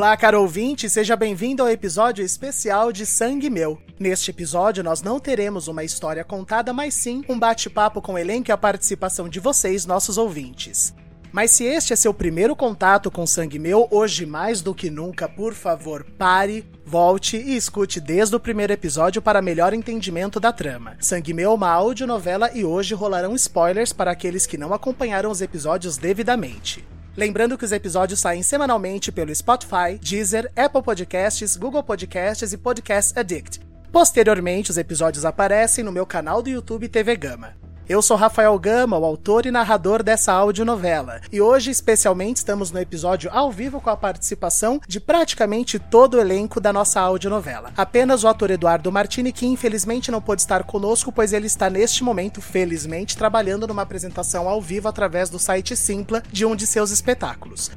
Olá, caro ouvinte, seja bem-vindo ao episódio especial de Sangue Meu. Neste episódio, nós não teremos uma história contada, mas sim um bate-papo com o elenco e a participação de vocês, nossos ouvintes. Mas se este é seu primeiro contato com Sangue Meu, hoje mais do que nunca, por favor, pare, volte e escute desde o primeiro episódio para melhor entendimento da trama. Sangue Meu é uma audionovela e hoje rolarão spoilers para aqueles que não acompanharam os episódios devidamente. Lembrando que os episódios saem semanalmente pelo Spotify, Deezer, Apple Podcasts, Google Podcasts e Podcast Addict. Posteriormente, os episódios aparecem no meu canal do YouTube TV Gama. Eu sou Rafael Gama, o autor e narrador dessa audionovela, e hoje especialmente estamos no episódio ao vivo com a participação de praticamente todo o elenco da nossa audionovela. Apenas o ator Eduardo Martini, que infelizmente não pôde estar conosco, pois ele está neste momento, felizmente, trabalhando numa apresentação ao vivo através do site Simpla de um de seus espetáculos.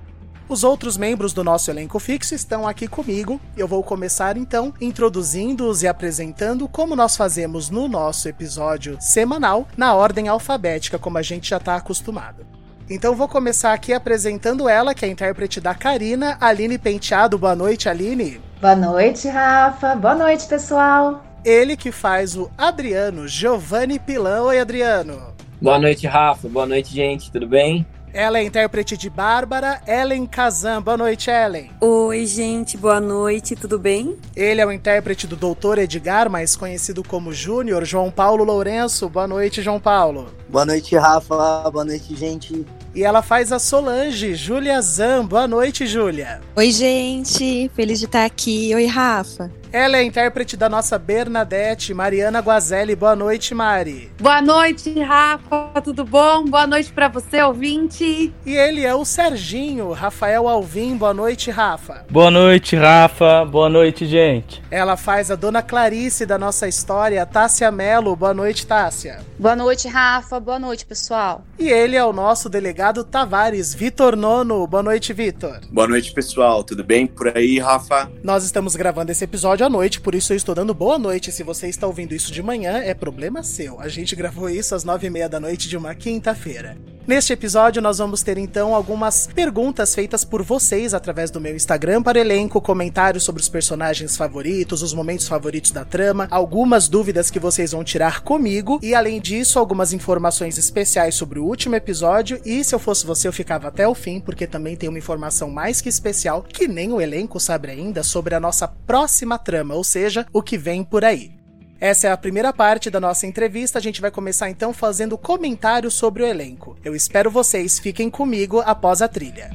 Os outros membros do nosso elenco fixo estão aqui comigo. Eu vou começar então introduzindo-os e apresentando como nós fazemos no nosso episódio semanal, na ordem alfabética, como a gente já está acostumado. Então vou começar aqui apresentando ela, que é a intérprete da Karina, Aline Penteado. Boa noite, Aline. Boa noite, Rafa. Boa noite, pessoal. Ele que faz o Adriano, Giovanni Pilão. Oi, Adriano. Boa noite, Rafa. Boa noite, gente. Tudo bem? Ela é intérprete de Bárbara, Ellen Kazan. Boa noite, Ellen. Oi, gente, boa noite, tudo bem? Ele é o intérprete do Doutor Edgar, mais conhecido como Júnior, João Paulo Lourenço. Boa noite, João Paulo. Boa noite, Rafa. Boa noite, gente. E ela faz a Solange, Júlia Zan. Boa noite, Júlia. Oi, gente. Feliz de estar aqui. Oi, Rafa. Ela é intérprete da nossa Bernadette, Mariana Guazelli. Boa noite, Mari. Boa noite, Rafa. Tudo bom? Boa noite para você, ouvinte. E ele é o Serginho, Rafael Alvim. Boa noite, Rafa. Boa noite, Rafa. Boa noite, gente. Ela faz a dona Clarice da nossa história, Tássia Melo. Boa noite, Tássia. Boa noite, Rafa. Boa noite, pessoal. E ele é o nosso delegado Tavares, Vitor Nono. Boa noite, Vitor. Boa noite, pessoal. Tudo bem por aí, Rafa? Nós estamos gravando esse episódio à noite, por isso eu estou dando boa noite. Se você está ouvindo isso de manhã, é problema seu. A gente gravou isso às nove e meia da noite de uma quinta-feira. Neste episódio, nós vamos ter então algumas perguntas feitas por vocês através do meu Instagram para elenco, comentários sobre os personagens favoritos, os momentos favoritos da trama, algumas dúvidas que vocês vão tirar comigo e, além disso, algumas informações especiais sobre o último episódio. E se eu fosse você, eu ficava até o fim, porque também tem uma informação mais que especial que nem o elenco sabe ainda sobre a nossa próxima trama, ou seja, o que vem por aí. Essa é a primeira parte da nossa entrevista. A gente vai começar então fazendo comentários sobre o elenco. Eu espero vocês, fiquem comigo após a trilha.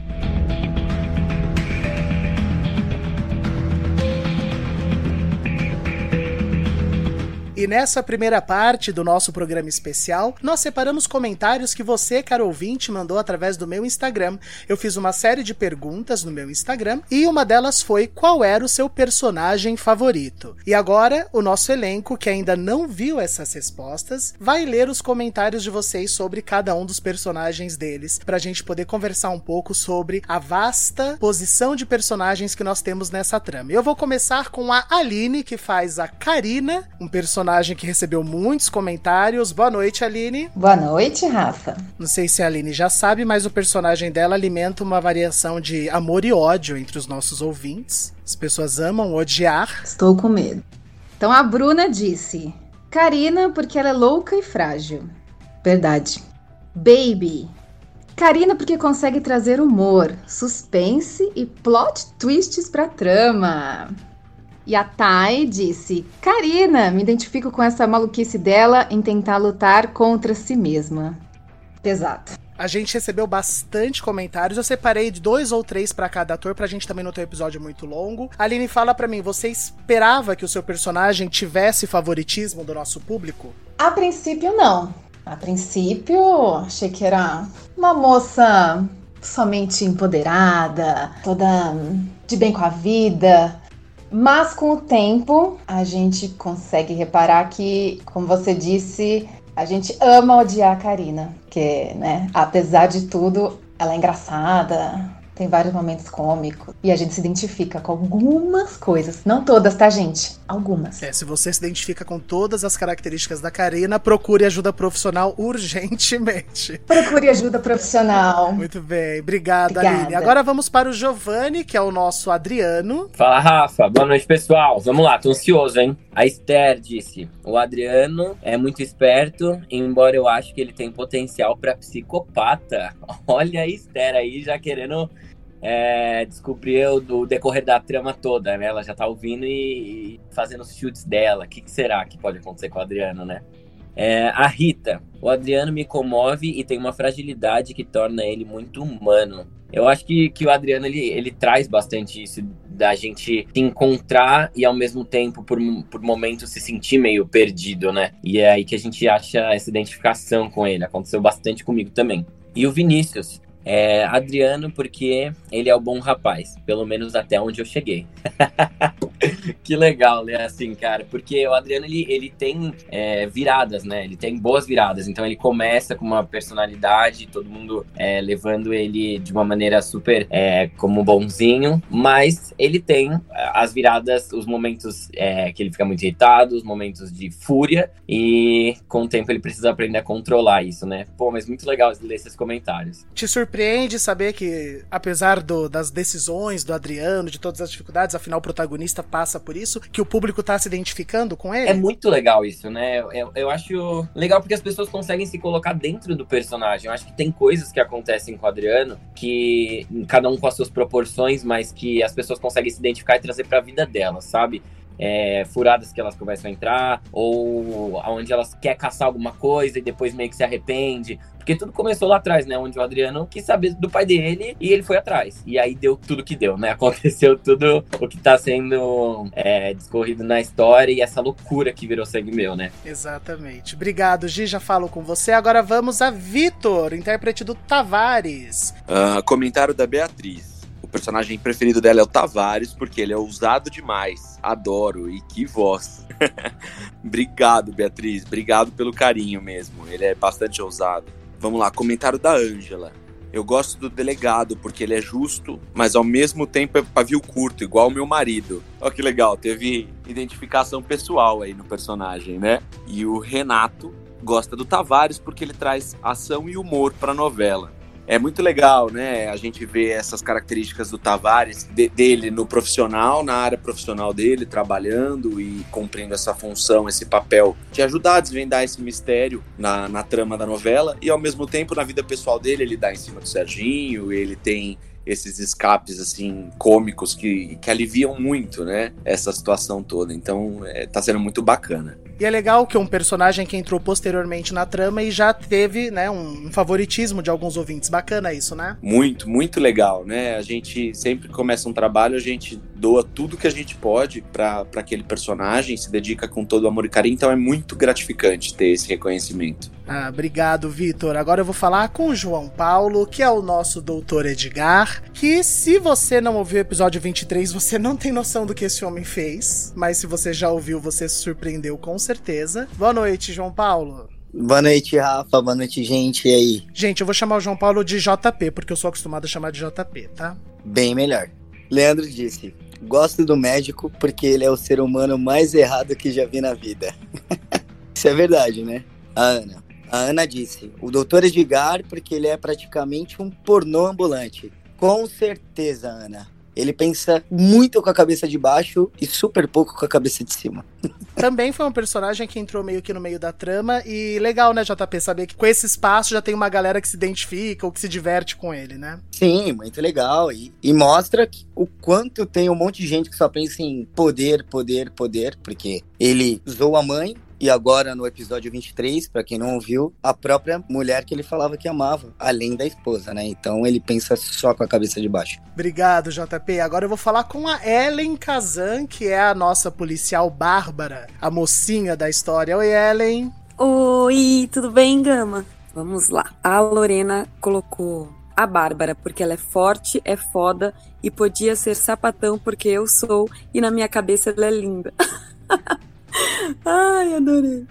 E nessa primeira parte do nosso programa especial, nós separamos comentários que você, caro ouvinte, mandou através do meu Instagram. Eu fiz uma série de perguntas no meu Instagram e uma delas foi qual era o seu personagem favorito. E agora, o nosso elenco, que ainda não viu essas respostas, vai ler os comentários de vocês sobre cada um dos personagens deles, pra gente poder conversar um pouco sobre a vasta posição de personagens que nós temos nessa trama. Eu vou começar com a Aline, que faz a Karina, um personagem personagem que recebeu muitos comentários. Boa noite, Aline. Boa noite, Rafa. Não sei se a Aline já sabe, mas o personagem dela alimenta uma variação de amor e ódio entre os nossos ouvintes. As pessoas amam odiar. Estou com medo. Então a Bruna disse: Karina, porque ela é louca e frágil. Verdade. Baby. Karina, porque consegue trazer humor, suspense e plot twists pra trama. E a Thay disse: Karina, me identifico com essa maluquice dela em tentar lutar contra si mesma. Pesado. A gente recebeu bastante comentários. Eu separei de dois ou três para cada ator, pra gente também não ter um episódio muito longo. Aline, fala para mim, você esperava que o seu personagem tivesse favoritismo do nosso público? A princípio, não. A princípio, achei que era uma moça somente empoderada, toda de bem com a vida, mas com o tempo, a gente consegue reparar que, como você disse, a gente ama odiar a Karina. Porque, né, apesar de tudo, ela é engraçada, tem vários momentos cômicos e a gente se identifica com algumas coisas. Não todas, tá, gente? Algumas. É, se você se identifica com todas as características da Karina, procure ajuda profissional urgentemente. Procure ajuda profissional. Muito bem, obrigada, Obrigada. Aline. Agora vamos para o Giovanni, que é o nosso Adriano. Fala, Rafa. Boa noite, pessoal. Vamos lá, tô ansioso, hein? A Esther disse: o Adriano é muito esperto, embora eu acho que ele tem potencial para psicopata. Olha a Esther aí já querendo é, descobrir o, decorrer da trama toda, né? Ela já tá ouvindo e, e fazendo os chutes dela. O que, que, será que pode acontecer com o Adriano, né? É, a Rita, o Adriano me comove e tem uma fragilidade que torna ele muito humano. Eu acho que, que o Adriano ele, ele traz bastante isso da gente se encontrar e ao mesmo tempo, por, por momentos, se sentir meio perdido, né? E é aí que a gente acha essa identificação com ele. Aconteceu bastante comigo também. E o Vinícius, é, Adriano, porque ele é o bom rapaz, pelo menos até onde eu cheguei. que legal, né? Assim, cara, porque o Adriano ele, ele tem é, viradas, né? Ele tem boas viradas. Então ele começa com uma personalidade, todo mundo é, levando ele de uma maneira super é, como bonzinho, mas ele tem é, as viradas, os momentos é, que ele fica muito irritado, os momentos de fúria, e com o tempo ele precisa aprender a controlar isso, né? Pô, mas muito legal ler esses comentários. Te surpreende surpreende saber que, apesar do, das decisões do Adriano, de todas as dificuldades, afinal o protagonista passa por isso, que o público tá se identificando com ele? É muito legal isso, né? Eu, eu acho legal porque as pessoas conseguem se colocar dentro do personagem. Eu acho que tem coisas que acontecem com o Adriano que, cada um com as suas proporções, mas que as pessoas conseguem se identificar e trazer pra vida delas, sabe? É, furadas que elas começam a entrar, ou onde elas quer caçar alguma coisa e depois meio que se arrepende. Porque tudo começou lá atrás, né? Onde o Adriano quis saber do pai dele e ele foi atrás. E aí deu tudo que deu, né? Aconteceu tudo o que tá sendo é, discorrido na história e essa loucura que virou sangue meu, né? Exatamente. Obrigado, Gi. Já falo com você. Agora vamos a Vitor, intérprete do Tavares. Uh, comentário da Beatriz. O personagem preferido dela é o Tavares, porque ele é ousado demais. Adoro. E que voz. Obrigado, Beatriz. Obrigado pelo carinho mesmo. Ele é bastante ousado. Vamos lá, comentário da Ângela. Eu gosto do delegado porque ele é justo, mas ao mesmo tempo é pavio curto, igual o meu marido. Olha que legal, teve identificação pessoal aí no personagem, né? E o Renato gosta do Tavares porque ele traz ação e humor para a novela é muito legal, né? A gente vê essas características do Tavares, de, dele no profissional, na área profissional dele, trabalhando e cumprindo essa função, esse papel de ajudar a desvendar esse mistério na, na trama da novela, e ao mesmo tempo na vida pessoal dele, ele dá em cima do Serginho, ele tem esses escapes assim cômicos que, que aliviam muito, né, essa situação toda. Então, é, tá sendo muito bacana. E é legal que um personagem que entrou posteriormente na trama e já teve, né, um favoritismo de alguns ouvintes. Bacana isso, né? Muito, muito legal, né? A gente sempre começa um trabalho, a gente doa tudo que a gente pode para aquele personagem, se dedica com todo o amor e carinho, então é muito gratificante ter esse reconhecimento. Ah, obrigado, Vitor. Agora eu vou falar com o João Paulo, que é o nosso doutor Edgar, que se você não ouviu o episódio 23, você não tem noção do que esse homem fez, mas se você já ouviu, você se surpreendeu com certeza. Boa noite, João Paulo. Boa noite, Rafa. Boa noite, gente. E aí? Gente, eu vou chamar o João Paulo de JP, porque eu sou acostumado a chamar de JP, tá? Bem melhor. Leandro disse: Gosto do médico porque ele é o ser humano mais errado que já vi na vida. Isso é verdade, né? A Ana. A Ana disse: O doutor Edgar porque ele é praticamente um pornô ambulante. Com certeza, Ana. Ele pensa muito com a cabeça de baixo e super pouco com a cabeça de cima. Também foi um personagem que entrou meio que no meio da trama e legal, né, JP, saber que com esse espaço já tem uma galera que se identifica ou que se diverte com ele, né? Sim, muito legal. E, e mostra o quanto tem um monte de gente que só pensa em poder, poder, poder, porque ele zoou a mãe, e agora, no episódio 23, para quem não ouviu, a própria mulher que ele falava que amava, além da esposa, né? Então ele pensa só com a cabeça de baixo. Obrigado, JP. Agora eu vou falar com a Ellen Kazan, que é a nossa policial bárbara, a mocinha da história. Oi, Ellen. Oi, tudo bem, Gama? Vamos lá. A Lorena colocou a Bárbara, porque ela é forte, é foda e podia ser sapatão porque eu sou e na minha cabeça ela é linda. Ai, adorei.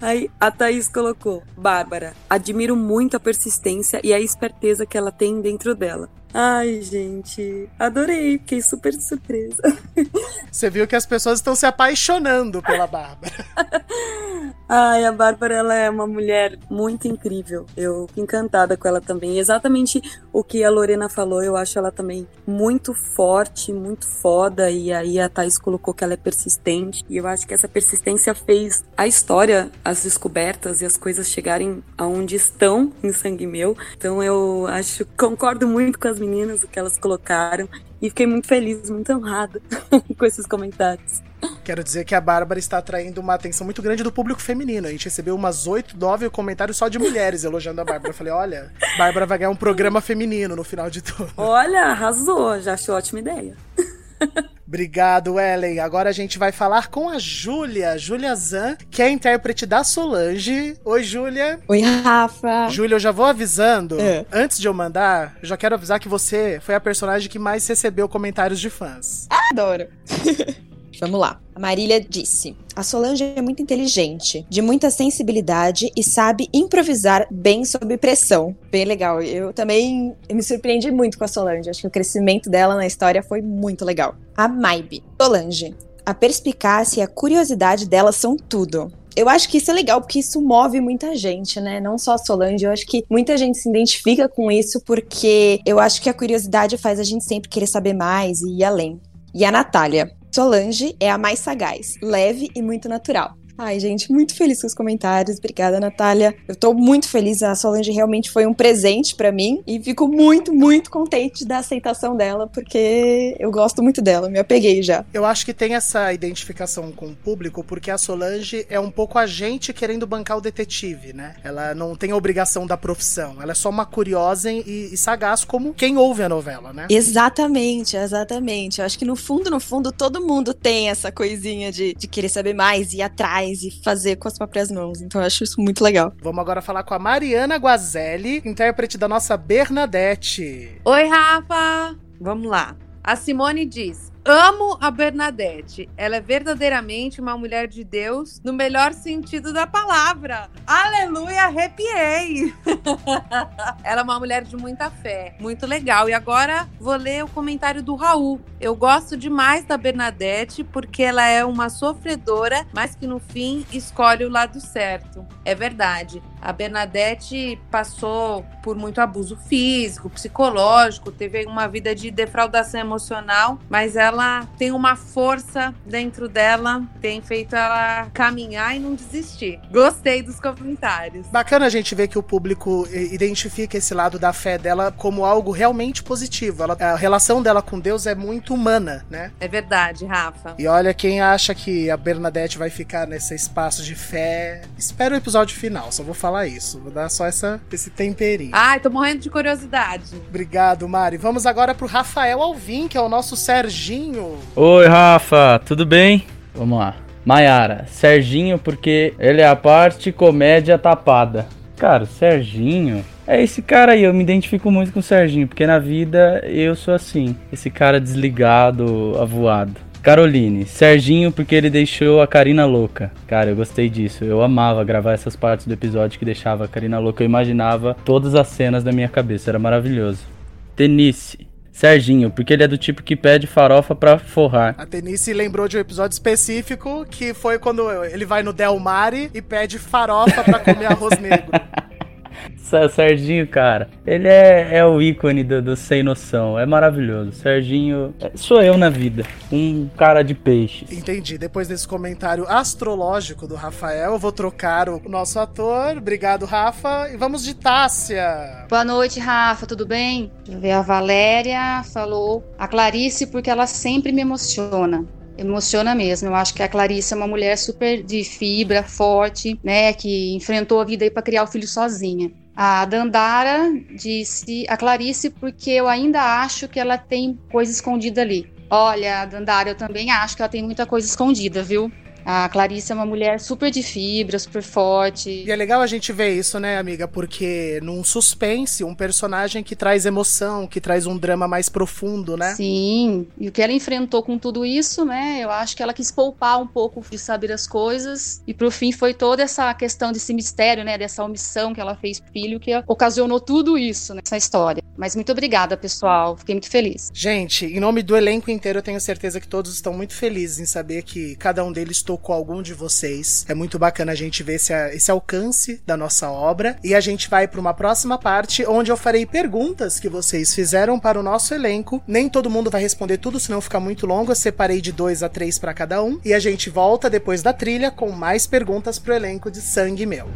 Aí a Thaís colocou: Bárbara, admiro muito a persistência e a esperteza que ela tem dentro dela. Ai, gente, adorei, fiquei super surpresa. Você viu que as pessoas estão se apaixonando pela Bárbara. Ai, a Bárbara, ela é uma mulher muito incrível. Eu fico encantada com ela também. Exatamente o que a Lorena falou, eu acho ela também muito forte, muito foda. E aí a Thais colocou que ela é persistente. E eu acho que essa persistência fez a história, as descobertas e as coisas chegarem aonde estão em Sangue Meu. Então eu acho, concordo muito com as meninas, o que elas colocaram. E fiquei muito feliz, muito honrada com esses comentários. Quero dizer que a Bárbara está atraindo uma atenção muito grande do público feminino. A gente recebeu umas oito, nove comentários só de mulheres elogiando a Bárbara. Eu falei, olha, Bárbara vai ganhar um programa feminino no final de tudo. Olha, arrasou, já achei ótima ideia. Obrigado, Ellen. Agora a gente vai falar com a Júlia, Júlia Zan, que é a intérprete da Solange. Oi, Júlia. Oi, Rafa. Júlia, eu já vou avisando. É. Antes de eu mandar, eu já quero avisar que você foi a personagem que mais recebeu comentários de fãs. Adoro. Vamos lá. A Marília disse: A Solange é muito inteligente, de muita sensibilidade e sabe improvisar bem sob pressão. Bem legal. Eu também me surpreendi muito com a Solange. Acho que o crescimento dela na história foi muito legal. A Maibe. Solange. A perspicácia e a curiosidade dela são tudo. Eu acho que isso é legal, porque isso move muita gente, né? Não só a Solange, eu acho que muita gente se identifica com isso, porque eu acho que a curiosidade faz a gente sempre querer saber mais e ir além. E a Natália. Solange é a mais sagaz, leve e muito natural. Ai, gente, muito feliz com os comentários. Obrigada, Natália. Eu tô muito feliz. A Solange realmente foi um presente para mim e fico muito, muito contente da aceitação dela, porque eu gosto muito dela, me apeguei já. Eu acho que tem essa identificação com o público, porque a Solange é um pouco a gente querendo bancar o detetive, né? Ela não tem a obrigação da profissão. Ela é só uma curiosa e, e sagaz, como quem ouve a novela, né? Exatamente, exatamente. Eu acho que no fundo, no fundo, todo mundo tem essa coisinha de, de querer saber mais e ir atrás e fazer com as próprias mãos. Então eu acho isso muito legal. Vamos agora falar com a Mariana Guazelli, intérprete da nossa Bernadette. Oi, Rafa! Vamos lá. A Simone diz: Amo a Bernadette. Ela é verdadeiramente uma mulher de Deus no melhor sentido da palavra. Aleluia, arrepiei. Ela é uma mulher de muita fé, muito legal. E agora vou ler o comentário do Raul. Eu gosto demais da Bernadette porque ela é uma sofredora, mas que no fim escolhe o lado certo. É verdade. A Bernadette passou por muito abuso físico, psicológico, teve uma vida de defraudação emocional, mas ela tem uma força dentro dela, tem feito ela caminhar e não desistir. Gostei dos comentários. Bacana a gente ver que o público identifica esse lado da fé dela como algo realmente positivo. Ela, a relação dela com Deus é muito humana, né? É verdade, Rafa. E olha, quem acha que a Bernadette vai ficar nesse espaço de fé, espera o episódio final, só vou falar isso. Vou dar só essa, esse temperinho. Ai, tô morrendo de curiosidade. Obrigado, Mari. Vamos agora pro Rafael Alvim, que é o nosso Serginho Serginho. Oi, Rafa, tudo bem? Vamos lá. Maiara, Serginho, porque ele é a parte comédia tapada. Cara, Serginho. É esse cara aí, eu me identifico muito com o Serginho, porque na vida eu sou assim. Esse cara desligado, avoado. Caroline, Serginho, porque ele deixou a Karina louca. Cara, eu gostei disso. Eu amava gravar essas partes do episódio que deixava a Karina louca. Eu imaginava todas as cenas da minha cabeça. Era maravilhoso. Tenice, Serginho, porque ele é do tipo que pede farofa pra forrar. A Tenice lembrou de um episódio específico que foi quando ele vai no Del Mare e pede farofa pra comer arroz negro. Serginho, cara, ele é, é o ícone do, do, sem noção. É maravilhoso. Serginho é, sou eu na vida. Um cara de peixes. Entendi. Depois desse comentário astrológico do Rafael, eu vou trocar o nosso ator. Obrigado, Rafa. E vamos de Tássia. Boa noite, Rafa. Tudo bem? A Valéria falou a Clarice porque ela sempre me emociona emociona mesmo. Eu acho que a Clarice é uma mulher super de fibra, forte, né, que enfrentou a vida aí para criar o filho sozinha. A Dandara disse a Clarice porque eu ainda acho que ela tem coisa escondida ali. Olha, Dandara, eu também acho que ela tem muita coisa escondida, viu? A Clarice é uma mulher super de fibra, super forte. E é legal a gente ver isso, né, amiga? Porque num suspense, um personagem que traz emoção, que traz um drama mais profundo, né? Sim, e o que ela enfrentou com tudo isso, né? Eu acho que ela quis poupar um pouco de saber as coisas. E pro fim foi toda essa questão desse mistério, né? Dessa omissão que ela fez pro filho, que ocasionou tudo isso nessa história. Mas muito obrigada, pessoal. Fiquei muito feliz. Gente, em nome do elenco inteiro, eu tenho certeza que todos estão muito felizes em saber que cada um deles tocou algum de vocês. É muito bacana a gente ver esse, esse alcance da nossa obra. E a gente vai para uma próxima parte, onde eu farei perguntas que vocês fizeram para o nosso elenco. Nem todo mundo vai responder tudo, senão fica muito longo. Eu separei de dois a três para cada um. E a gente volta depois da trilha com mais perguntas pro elenco de Sangue Meu.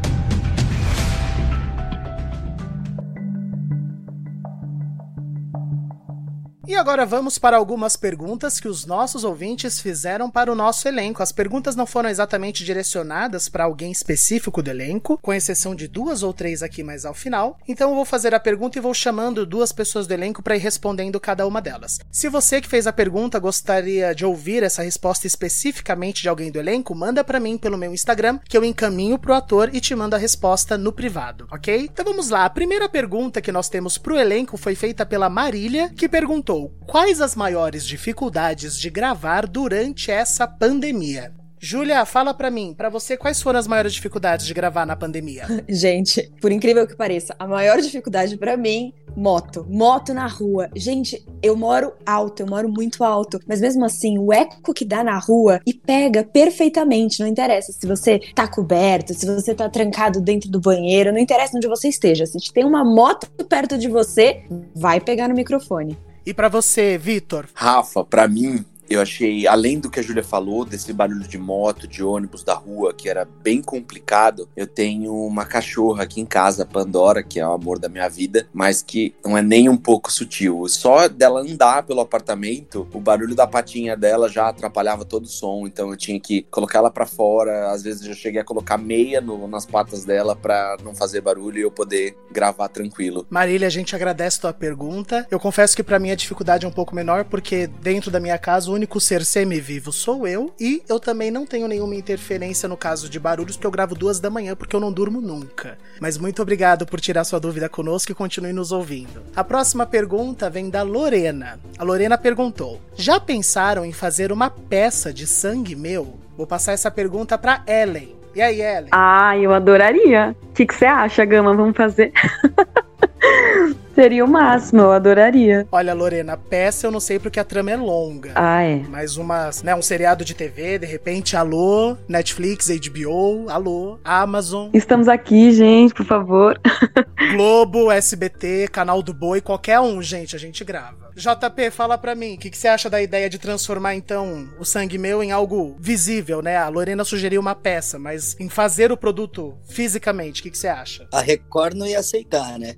E agora vamos para algumas perguntas que os nossos ouvintes fizeram para o nosso elenco. As perguntas não foram exatamente direcionadas para alguém específico do elenco, com exceção de duas ou três aqui mais ao final. Então eu vou fazer a pergunta e vou chamando duas pessoas do elenco para ir respondendo cada uma delas. Se você que fez a pergunta gostaria de ouvir essa resposta especificamente de alguém do elenco, manda para mim pelo meu Instagram, que eu encaminho pro ator e te mando a resposta no privado, ok? Então vamos lá. A primeira pergunta que nós temos pro elenco foi feita pela Marília, que perguntou: quais as maiores dificuldades de gravar durante essa pandemia? Júlia, fala pra mim, pra você, quais foram as maiores dificuldades de gravar na pandemia? Gente, por incrível que pareça, a maior dificuldade pra mim, moto. Moto na rua. Gente, eu moro alto, eu moro muito alto, mas mesmo assim, o eco que dá na rua e pega perfeitamente, não interessa se você tá coberto, se você tá trancado dentro do banheiro, não interessa onde você esteja. Se tem uma moto perto de você, vai pegar no microfone. E para você, Vitor? Rafa, para mim, eu achei, além do que a Júlia falou, desse barulho de moto, de ônibus da rua, que era bem complicado, eu tenho uma cachorra aqui em casa, Pandora, que é o amor da minha vida, mas que não é nem um pouco sutil. Só dela andar pelo apartamento, o barulho da patinha dela já atrapalhava todo o som, então eu tinha que colocar ela para fora. Às vezes eu cheguei a colocar meia no, nas patas dela para não fazer barulho e eu poder gravar tranquilo. Marília, a gente agradece tua pergunta. Eu confesso que para mim a dificuldade é um pouco menor, porque dentro da minha casa único ser semi-vivo sou eu, e eu também não tenho nenhuma interferência no caso de barulhos, porque eu gravo duas da manhã, porque eu não durmo nunca. Mas muito obrigado por tirar sua dúvida conosco e continue nos ouvindo. A próxima pergunta vem da Lorena. A Lorena perguntou: Já pensaram em fazer uma peça de sangue meu? Vou passar essa pergunta para Ellen. E aí, Ellen? Ah, eu adoraria. O que você acha, Gama? Vamos fazer? Seria o máximo, eu adoraria. Olha, Lorena, peça eu não sei porque a trama é longa. Ah, é. Mas uma, né, um seriado de TV, de repente, alô, Netflix, HBO, alô, Amazon. Estamos aqui, gente, por favor. Globo, SBT, Canal do Boi, qualquer um, gente, a gente grava. JP, fala pra mim, o que, que, você acha da ideia de transformar, então, o Sangue Meu em algo visível, né? A Lorena sugeriu uma peça, mas em fazer o produto fisicamente, o que, que você acha? A Record não ia aceitar, né?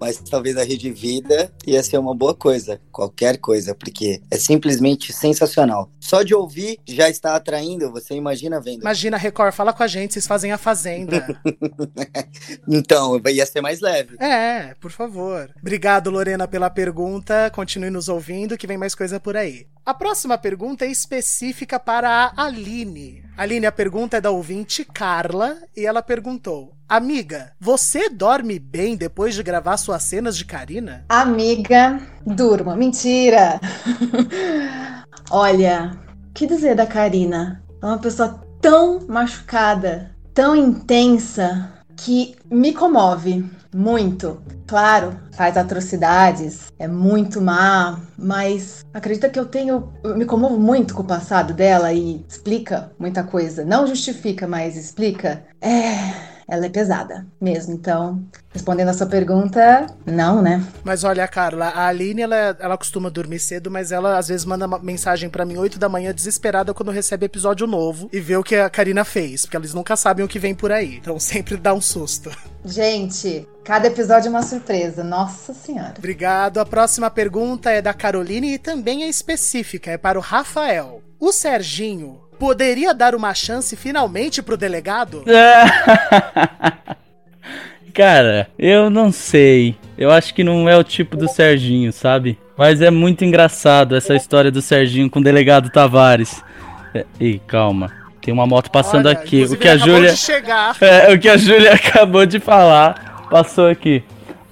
Mas talvez a Rede Vida ia ser uma boa coisa, qualquer coisa, porque é simplesmente sensacional. Só de ouvir já está atraindo, você imagina vendo. Imagina, Record, fala com a gente, vocês fazem a Fazenda. então, ia ser mais leve. É, por favor. Obrigado, Lorena, pela pergunta. Continue nos ouvindo, que vem mais coisa por aí. A próxima pergunta é específica para a Aline. Aline, a pergunta é da ouvinte Carla e ela perguntou: Amiga, você dorme bem depois de gravar suas cenas de Karina? Amiga, durma. Mentira! Olha, o que dizer da Karina? É uma pessoa tão machucada, tão intensa, que me comove muito. Claro, faz atrocidades, é muito má, mas acredita que eu tenho. Eu me comovo muito com o passado dela e explica muita coisa. Não justifica, mas explica. É ela é pesada mesmo. Então, respondendo a sua pergunta, não, né? Mas olha, Carla, a Aline, ela, ela costuma dormir cedo, mas ela às vezes manda mensagem para mim 8 da manhã desesperada quando recebe episódio novo e vê o que a Karina fez, porque eles nunca sabem o que vem por aí. Então sempre dá um susto. Gente, cada episódio é uma surpresa. Nossa Senhora. Obrigado. A próxima pergunta é da Caroline e também é específica, é para o Rafael. O Serginho poderia dar uma chance finalmente pro delegado? Cara, eu não sei. Eu acho que não é o tipo do Serginho, sabe? Mas é muito engraçado essa história do Serginho com o delegado Tavares. É, Ih, calma. Tem uma moto passando Olha, aqui. O que a Júlia. É, o que a Júlia acabou de falar, passou aqui.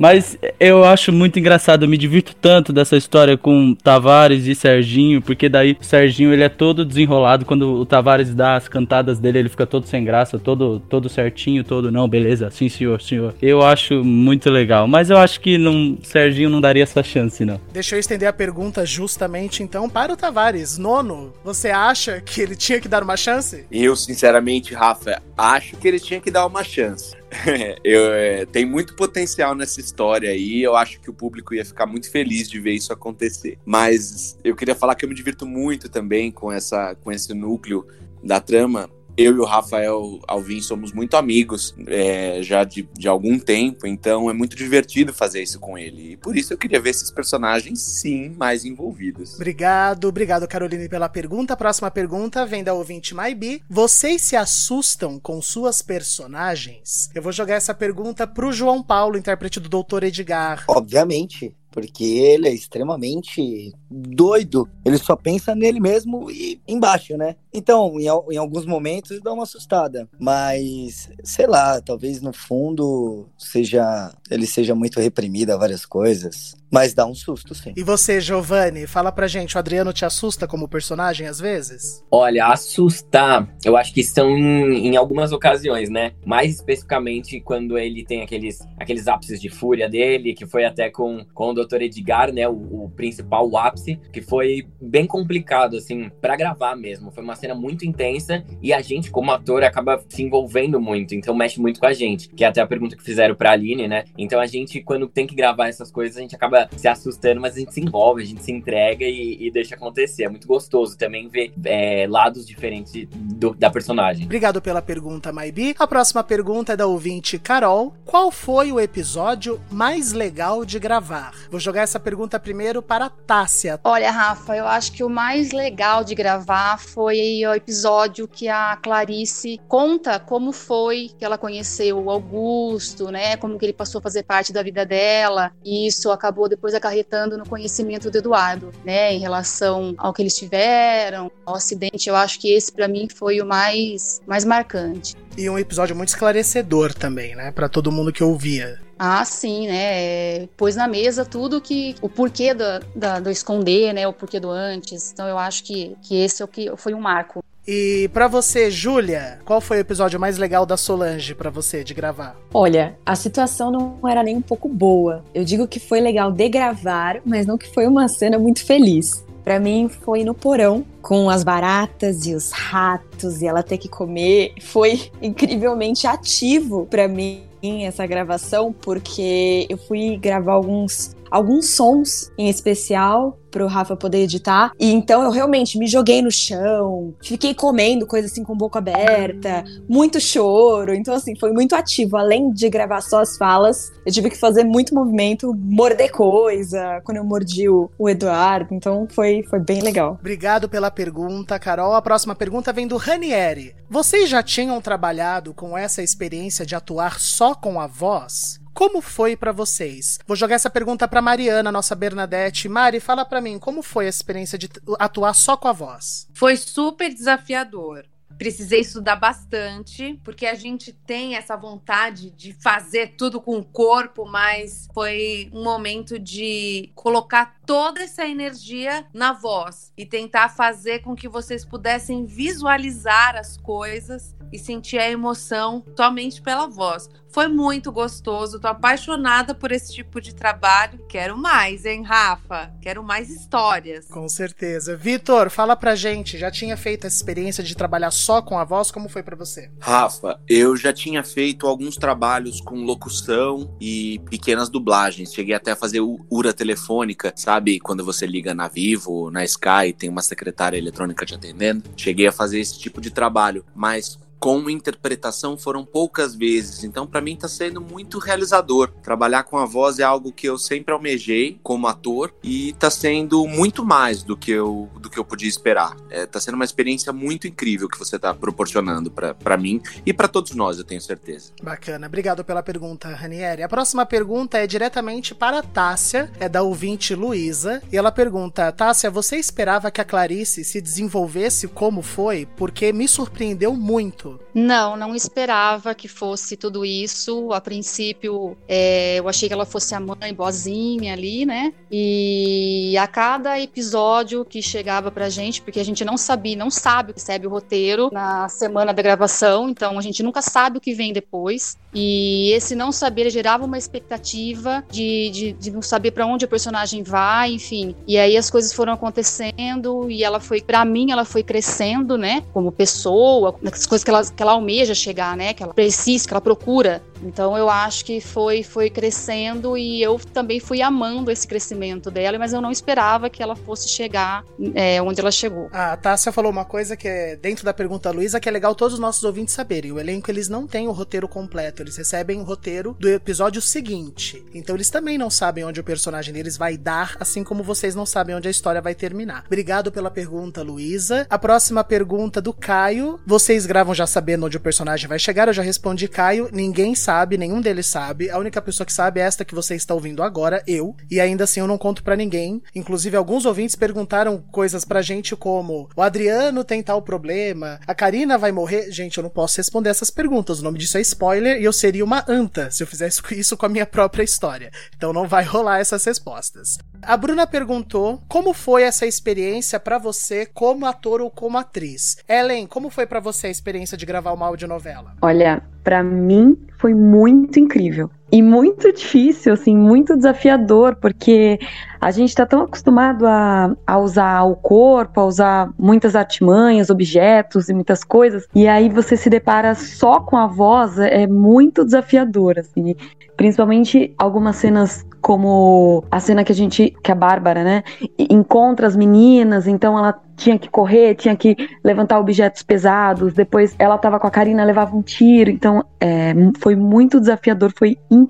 Mas eu acho muito engraçado, eu me divirto tanto dessa história com Tavares e Serginho, porque daí o Serginho ele é todo desenrolado, quando o Tavares dá as cantadas dele, ele fica todo sem graça, todo, todo certinho, todo não, beleza, sim senhor, senhor. Eu acho muito legal, mas eu acho que não, Serginho não daria essa chance, não. Deixa eu estender a pergunta justamente então para o Tavares. Nono, você acha que ele tinha que dar uma chance? Eu, sinceramente, Rafa, acho que ele tinha que dar uma chance. eu, é, tem muito potencial nessa história aí. Eu acho que o público ia ficar muito feliz de ver isso acontecer. Mas eu queria falar que eu me divirto muito também com, essa, com esse núcleo da trama. Eu e o Rafael Alvim somos muito amigos é, já de, de algum tempo, então é muito divertido fazer isso com ele. E por isso eu queria ver esses personagens, sim, mais envolvidos. Obrigado, obrigado, Caroline, pela pergunta. A próxima pergunta vem da ouvinte Maibi. Vocês se assustam com suas personagens? Eu vou jogar essa pergunta pro João Paulo, intérprete do Dr. Edgar. Obviamente. Porque ele é extremamente doido. Ele só pensa nele mesmo e embaixo, né? Então, em, em, alguns momentos dá uma assustada. Mas, sei lá, talvez no fundo seja ele seja muito reprimido a várias coisas. Mas dá um susto, sim. E você, Giovanni, fala pra gente, o Adriano te assusta como personagem às vezes? Olha, assustar, eu acho que são em, em algumas ocasiões, né? Mais especificamente quando ele tem aqueles, aqueles ápices de fúria dele, que foi até com, com o Dr. Edgar, né? O, o principal o ápice, que foi bem complicado, assim, para gravar mesmo. Foi uma cena muito intensa e a gente, como ator, acaba se envolvendo muito, então mexe muito com a gente. Que é até a pergunta que fizeram pra Aline, né? Então a gente, quando tem que gravar essas coisas, a gente acaba se assustando, mas a gente se envolve, a gente se entrega e, e deixa acontecer. É muito gostoso também ver é, lados diferentes do, da personagem. Obrigado pela pergunta, Maibi. A próxima pergunta é da ouvinte Carol. Qual foi o episódio mais legal de gravar? Vou jogar essa pergunta primeiro para a Tássia. Olha, Rafa, eu acho que o mais legal de gravar foi o episódio que a Clarice conta como foi que ela conheceu o Augusto, né? Como que ele passou a fazer parte da vida dela. E isso acabou depois acarretando no conhecimento do Eduardo, né, em relação ao que eles tiveram, ao acidente. Eu acho que esse para mim foi o mais mais marcante. E um episódio muito esclarecedor também, né, para todo mundo que ouvia. Ah, sim, né? Pôs na mesa tudo que. o porquê do, da, do esconder, né? O porquê do antes. Então eu acho que, que esse é o que foi um marco. E para você, Júlia, qual foi o episódio mais legal da Solange para você de gravar? Olha, a situação não era nem um pouco boa. Eu digo que foi legal de gravar, mas não que foi uma cena muito feliz. Para mim foi no porão com as baratas e os ratos e ela ter que comer. Foi incrivelmente ativo para mim essa gravação porque eu fui gravar alguns alguns sons em especial pro Rafa poder editar. E então eu realmente me joguei no chão, fiquei comendo coisa assim com boca aberta, muito choro. Então, assim, foi muito ativo. Além de gravar só as falas, eu tive que fazer muito movimento, morder coisa, quando eu mordi o, o Eduardo. Então foi, foi bem legal. Obrigado pela pergunta, Carol. A próxima pergunta vem do Ranieri. Vocês já tinham trabalhado com essa experiência de atuar só com a voz? Como foi para vocês? Vou jogar essa pergunta para Mariana, nossa Bernadette. Mari, fala para mim, como foi a experiência de atuar só com a voz? Foi super desafiador. Precisei estudar bastante, porque a gente tem essa vontade de fazer tudo com o corpo, mas foi um momento de colocar toda essa energia na voz e tentar fazer com que vocês pudessem visualizar as coisas e sentir a emoção somente pela voz. Foi muito gostoso, tô apaixonada por esse tipo de trabalho. Quero mais, hein, Rafa? Quero mais histórias. Com certeza. Vitor, fala pra gente, já tinha feito essa experiência de trabalhar só com a voz? Como foi para você? Rafa, eu já tinha feito alguns trabalhos com locução e pequenas dublagens. Cheguei até a fazer URA telefônica, sabe? Quando você liga na Vivo, na Sky, tem uma secretária eletrônica te atendendo. Cheguei a fazer esse tipo de trabalho, mas com interpretação foram poucas vezes. Então, para mim, tá sendo muito realizador. Trabalhar com a voz é algo que eu sempre almejei como ator e tá sendo muito mais do que eu, do que eu podia esperar. É, tá sendo uma experiência muito incrível que você tá proporcionando para mim e para todos nós, eu tenho certeza. Bacana. Obrigado pela pergunta, Ranieri. A próxima pergunta é diretamente para a Tássia, é da ouvinte Luísa, e ela pergunta: Tássia, você esperava que a Clarice se desenvolvesse como foi? Porque me surpreendeu muito. Não, não esperava que fosse tudo isso. A princípio, é, eu achei que ela fosse a mãe boazinha ali, né? E a cada episódio que chegava pra gente, porque a gente não sabia, não sabe o que recebe o roteiro na semana da gravação, então a gente nunca sabe o que vem depois. E esse não saber gerava uma expectativa de, de, de não saber para onde o personagem vai, enfim. E aí as coisas foram acontecendo e ela foi, para mim, ela foi crescendo, né? Como pessoa, as coisas que ela, que ela almeja chegar, né? Que ela precisa, que ela procura. Então eu acho que foi, foi crescendo e eu também fui amando esse crescimento dela, mas eu não esperava que ela fosse chegar é, onde ela chegou. A Tássia falou uma coisa que é dentro da pergunta Luísa que é legal todos os nossos ouvintes saberem. O elenco eles não têm o roteiro completo, eles recebem o roteiro do episódio seguinte. Então eles também não sabem onde o personagem deles vai dar, assim como vocês não sabem onde a história vai terminar. Obrigado pela pergunta, Luísa. A próxima pergunta do Caio. Vocês gravam já sabendo onde o personagem vai chegar? Eu já respondi Caio. Ninguém sabe sabe, nenhum deles sabe. A única pessoa que sabe é esta que você está ouvindo agora, eu. E ainda assim eu não conto para ninguém. Inclusive, alguns ouvintes perguntaram coisas pra gente como: o Adriano tem tal problema, a Karina vai morrer. Gente, eu não posso responder essas perguntas. O nome disso é spoiler e eu seria uma anta se eu fizesse isso com a minha própria história. Então não vai rolar essas respostas. A Bruna perguntou como foi essa experiência para você como ator ou como atriz. Ellen, como foi para você a experiência de gravar uma audionovela? Olha, para mim foi muito incrível e muito difícil, assim, muito desafiador, porque a gente está tão acostumado a, a usar o corpo, a usar muitas artimanhas, objetos e muitas coisas, e aí você se depara só com a voz, é muito desafiador, assim. Principalmente algumas cenas como a cena que a gente, que a Bárbara, né, encontra as meninas, então ela tinha que correr, tinha que levantar objetos pesados, depois ela tava com a Karina, levava um tiro, então é, foi muito desafiador, foi incrível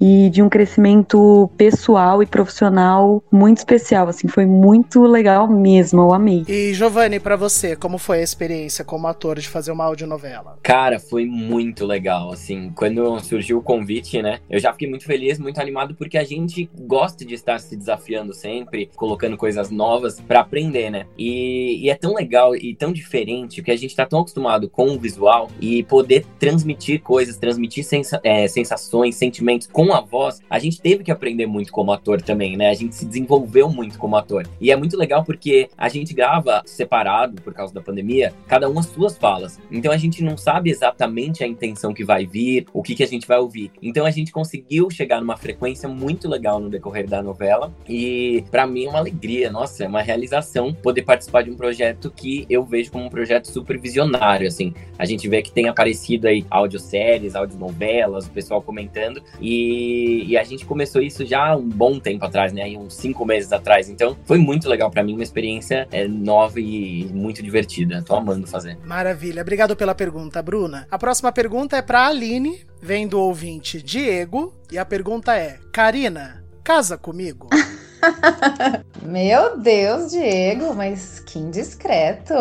e de um crescimento pessoal e profissional muito especial, assim, foi muito legal mesmo, eu amei. E Giovanni, para você, como foi a experiência como ator de fazer uma audionovela? Cara, foi muito legal, assim, quando surgiu o convite, né, eu já fiquei muito feliz, muito animado, porque a gente gosta de estar se desafiando sempre, colocando coisas novas para aprender, né, e e, e, é tão legal e tão diferente que a gente tá tão acostumado com o visual e poder transmitir coisas, transmitir sensa é, sensações, sentimentos com a voz. A gente teve que aprender muito como ator também, né? A gente se desenvolveu muito como ator. E é muito legal porque a gente grava separado por causa da pandemia, cada um as suas falas. Então a gente não sabe exatamente a intenção que vai vir, o que, que a gente vai ouvir. Então a gente conseguiu chegar numa frequência muito legal no decorrer da novela. E para mim é uma alegria, nossa, é uma realização poder participar de um projeto que eu vejo como um projeto super visionário, assim. A gente vê que tem aparecido aí audioséries, audionovelas, o pessoal comentando, e, e a gente começou isso já um bom tempo atrás, né, aí uns cinco meses atrás. Então, foi muito legal para mim, uma experiência é, nova e muito divertida. Tô amando fazer. Maravilha. Obrigado pela pergunta, Bruna. A próxima pergunta é pra Aline, vem do ouvinte Diego, e a pergunta é: Karina, casa comigo? Meu Deus, Diego, mas que indiscreto.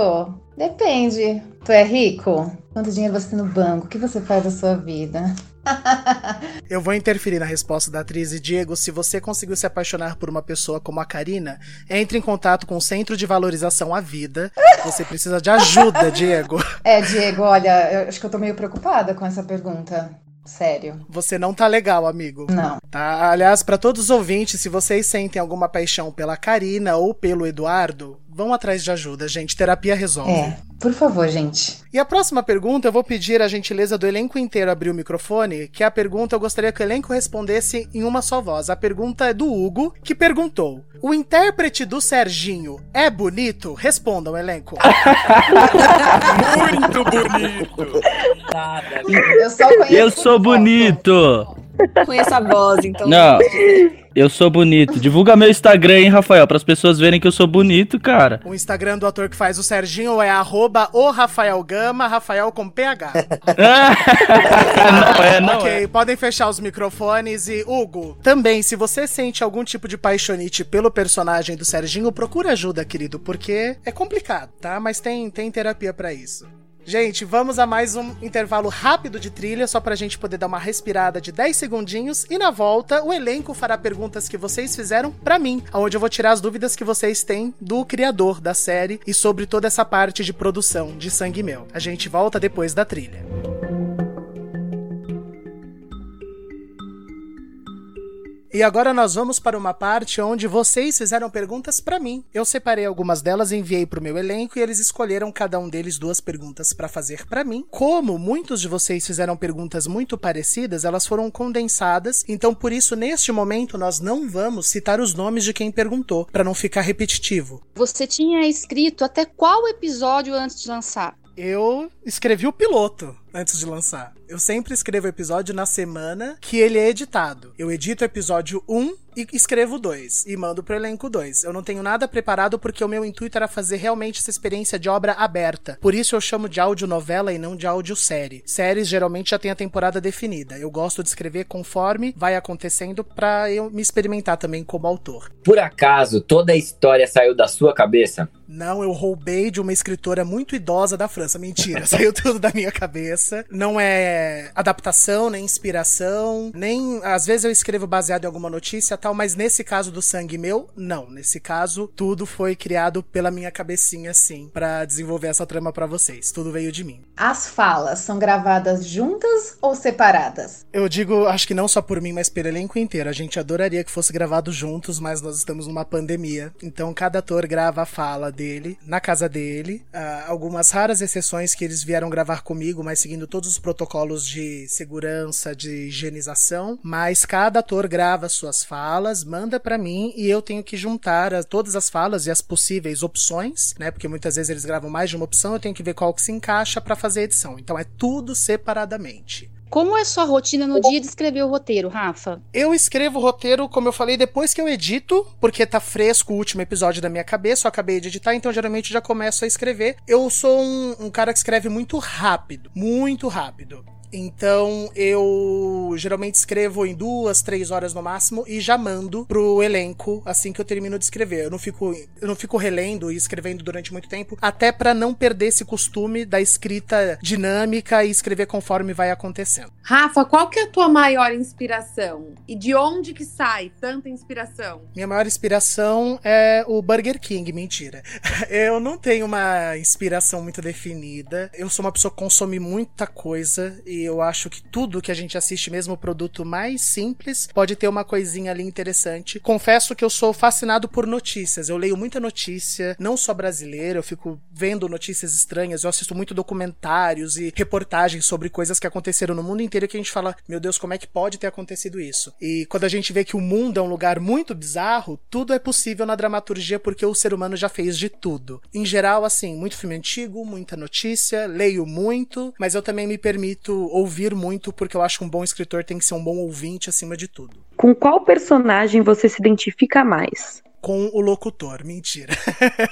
Depende. Tu é rico? Quanto dinheiro você tem no banco? O que você faz da sua vida? Eu vou interferir na resposta da atriz e Diego, se você conseguiu se apaixonar por uma pessoa como a Karina, entre em contato com o Centro de Valorização à Vida. Você precisa de ajuda, Diego. É, Diego, olha, eu acho que eu tô meio preocupada com essa pergunta. Sério. Você não tá legal, amigo. Não. Tá? Aliás, para todos os ouvintes, se vocês sentem alguma paixão pela Karina ou pelo Eduardo, vão atrás de ajuda, gente. Terapia resolve. É, por favor, gente. E a próxima pergunta, eu vou pedir a gentileza do elenco inteiro abrir o microfone, que a pergunta eu gostaria que o elenco respondesse em uma só voz. A pergunta é do Hugo, que perguntou: O intérprete do Serginho é bonito? Respondam, elenco. Muito bonito! Eu só conheço Eu sou bonito! Conheço a voz, então. Não. Eu sou bonito. Divulga meu Instagram, hein, Rafael, para as pessoas verem que eu sou bonito, cara. O Instagram do ator que faz o Serginho é arroba o Rafael Gama, Rafael com PH. não é, não ok, é. podem fechar os microfones e, Hugo, também, se você sente algum tipo de paixonite pelo personagem do Serginho, procura ajuda, querido, porque é complicado, tá? Mas tem, tem terapia para isso. Gente, vamos a mais um intervalo rápido de trilha, só pra gente poder dar uma respirada de 10 segundinhos. E na volta, o elenco fará perguntas que vocês fizeram pra mim, onde eu vou tirar as dúvidas que vocês têm do criador da série e sobre toda essa parte de produção de Sangue Meu. A gente volta depois da trilha. E agora nós vamos para uma parte onde vocês fizeram perguntas para mim. Eu separei algumas delas, enviei para o meu elenco e eles escolheram cada um deles duas perguntas para fazer para mim. Como muitos de vocês fizeram perguntas muito parecidas, elas foram condensadas. Então, por isso, neste momento, nós não vamos citar os nomes de quem perguntou, para não ficar repetitivo. Você tinha escrito até qual episódio antes de lançar? Eu escrevi o piloto antes de lançar. Eu sempre escrevo o episódio na semana que ele é editado. Eu edito o episódio 1 e escrevo 2 e mando pro elenco 2. Eu não tenho nada preparado porque o meu intuito era fazer realmente essa experiência de obra aberta. Por isso eu chamo de audionovela e não de audiosérie. Séries geralmente já tem a temporada definida. Eu gosto de escrever conforme vai acontecendo para eu me experimentar também como autor. Por acaso toda a história saiu da sua cabeça? Não, eu roubei de uma escritora muito idosa da França. Mentira, saiu tudo da minha cabeça. Não é adaptação, nem inspiração, nem. Às vezes eu escrevo baseado em alguma notícia tal, mas nesse caso do Sangue Meu, não. Nesse caso, tudo foi criado pela minha cabecinha, sim, para desenvolver essa trama para vocês. Tudo veio de mim. As falas são gravadas juntas ou separadas? Eu digo, acho que não só por mim, mas pelo elenco inteiro. A gente adoraria que fosse gravado juntos, mas nós estamos numa pandemia. Então cada ator grava a fala dele na casa dele. Uh, algumas raras exceções que eles vieram gravar comigo, mas seguindo todos os protocolos de segurança, de higienização. Mas cada ator grava suas falas, manda para mim e eu tenho que juntar a, todas as falas e as possíveis opções, né? Porque muitas vezes eles gravam mais de uma opção, eu tenho que ver qual que se encaixa para fazer a edição. Então é tudo separadamente. Como é sua rotina no dia de escrever o roteiro, Rafa? Eu escrevo o roteiro, como eu falei, depois que eu edito, porque tá fresco o último episódio da minha cabeça, eu acabei de editar, então geralmente já começo a escrever. Eu sou um, um cara que escreve muito rápido, muito rápido. Então eu geralmente escrevo em duas, três horas no máximo e já mando pro elenco assim que eu termino de escrever. Eu não fico, eu não fico relendo e escrevendo durante muito tempo, até para não perder esse costume da escrita dinâmica e escrever conforme vai acontecendo. Rafa, qual que é a tua maior inspiração? E de onde que sai tanta inspiração? Minha maior inspiração é o Burger King, mentira. Eu não tenho uma inspiração muito definida. Eu sou uma pessoa que consome muita coisa eu acho que tudo que a gente assiste, mesmo o produto mais simples, pode ter uma coisinha ali interessante. Confesso que eu sou fascinado por notícias. Eu leio muita notícia, não só brasileira, eu fico vendo notícias estranhas, eu assisto muito documentários e reportagens sobre coisas que aconteceram no mundo inteiro que a gente fala, meu Deus, como é que pode ter acontecido isso? E quando a gente vê que o mundo é um lugar muito bizarro, tudo é possível na dramaturgia porque o ser humano já fez de tudo. Em geral, assim, muito filme antigo, muita notícia, leio muito, mas eu também me permito ouvir muito, porque eu acho que um bom escritor tem que ser um bom ouvinte acima de tudo. Com qual personagem você se identifica mais? Com o locutor, mentira.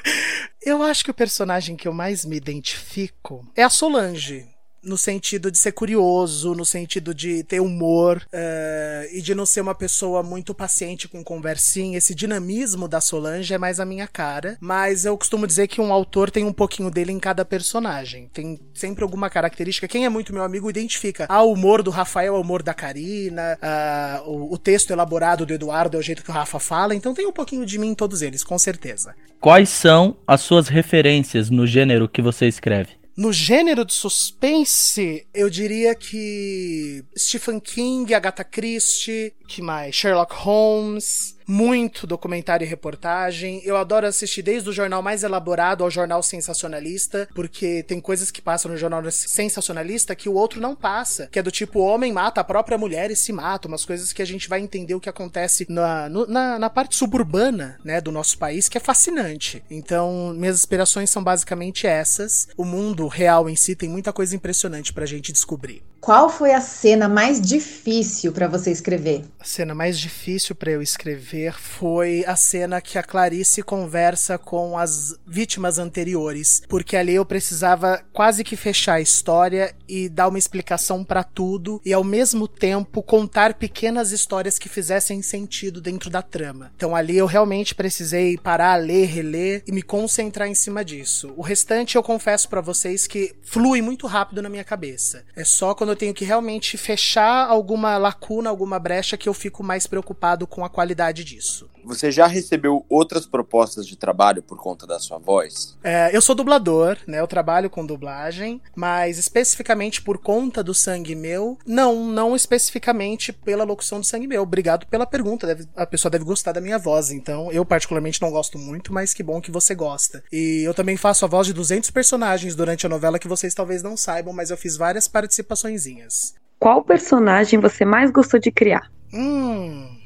eu acho que o personagem que eu mais me identifico é a Solange no sentido de ser curioso, no sentido de ter humor uh, e de não ser uma pessoa muito paciente com conversinha. Esse dinamismo da Solange é mais a minha cara, mas eu costumo dizer que um autor tem um pouquinho dele em cada personagem. Tem sempre alguma característica. Quem é muito meu amigo identifica. Ah, o humor do Rafael é o humor da Karina, uh, o, o texto elaborado do Eduardo é o jeito que o Rafa fala, então tem um pouquinho de mim em todos eles, com certeza. Quais são as suas referências no gênero que você escreve? No gênero de suspense, eu diria que Stephen King, Agatha Christie, que mais? Sherlock Holmes, muito documentário e reportagem. Eu adoro assistir desde o jornal mais elaborado ao jornal sensacionalista, porque tem coisas que passam no jornal sensacionalista que o outro não passa, que é do tipo o homem mata a própria mulher e se mata, umas coisas que a gente vai entender o que acontece na, no, na, na parte suburbana, né, do nosso país, que é fascinante. Então, minhas inspirações são basicamente essas. O mundo real em si tem muita coisa impressionante pra gente descobrir. Qual foi a cena mais difícil para você escrever? A cena mais difícil para eu escrever foi a cena que a Clarice conversa com as vítimas anteriores, porque ali eu precisava quase que fechar a história e dar uma explicação para tudo e ao mesmo tempo contar pequenas histórias que fizessem sentido dentro da trama. Então ali eu realmente precisei parar, ler, reler e me concentrar em cima disso. O restante eu confesso para vocês que flui muito rápido na minha cabeça. É só quando eu tenho que realmente fechar alguma lacuna, alguma brecha, que eu fico mais preocupado com a qualidade disso. Você já recebeu outras propostas de trabalho por conta da sua voz? É, eu sou dublador, né? Eu trabalho com dublagem, mas especificamente por conta do Sangue Meu, não, não especificamente pela locução do Sangue Meu. Obrigado pela pergunta. Deve, a pessoa deve gostar da minha voz, então eu particularmente não gosto muito, mas que bom que você gosta. E eu também faço a voz de 200 personagens durante a novela que vocês talvez não saibam, mas eu fiz várias participaçõezinhas. Qual personagem você mais gostou de criar? Hum,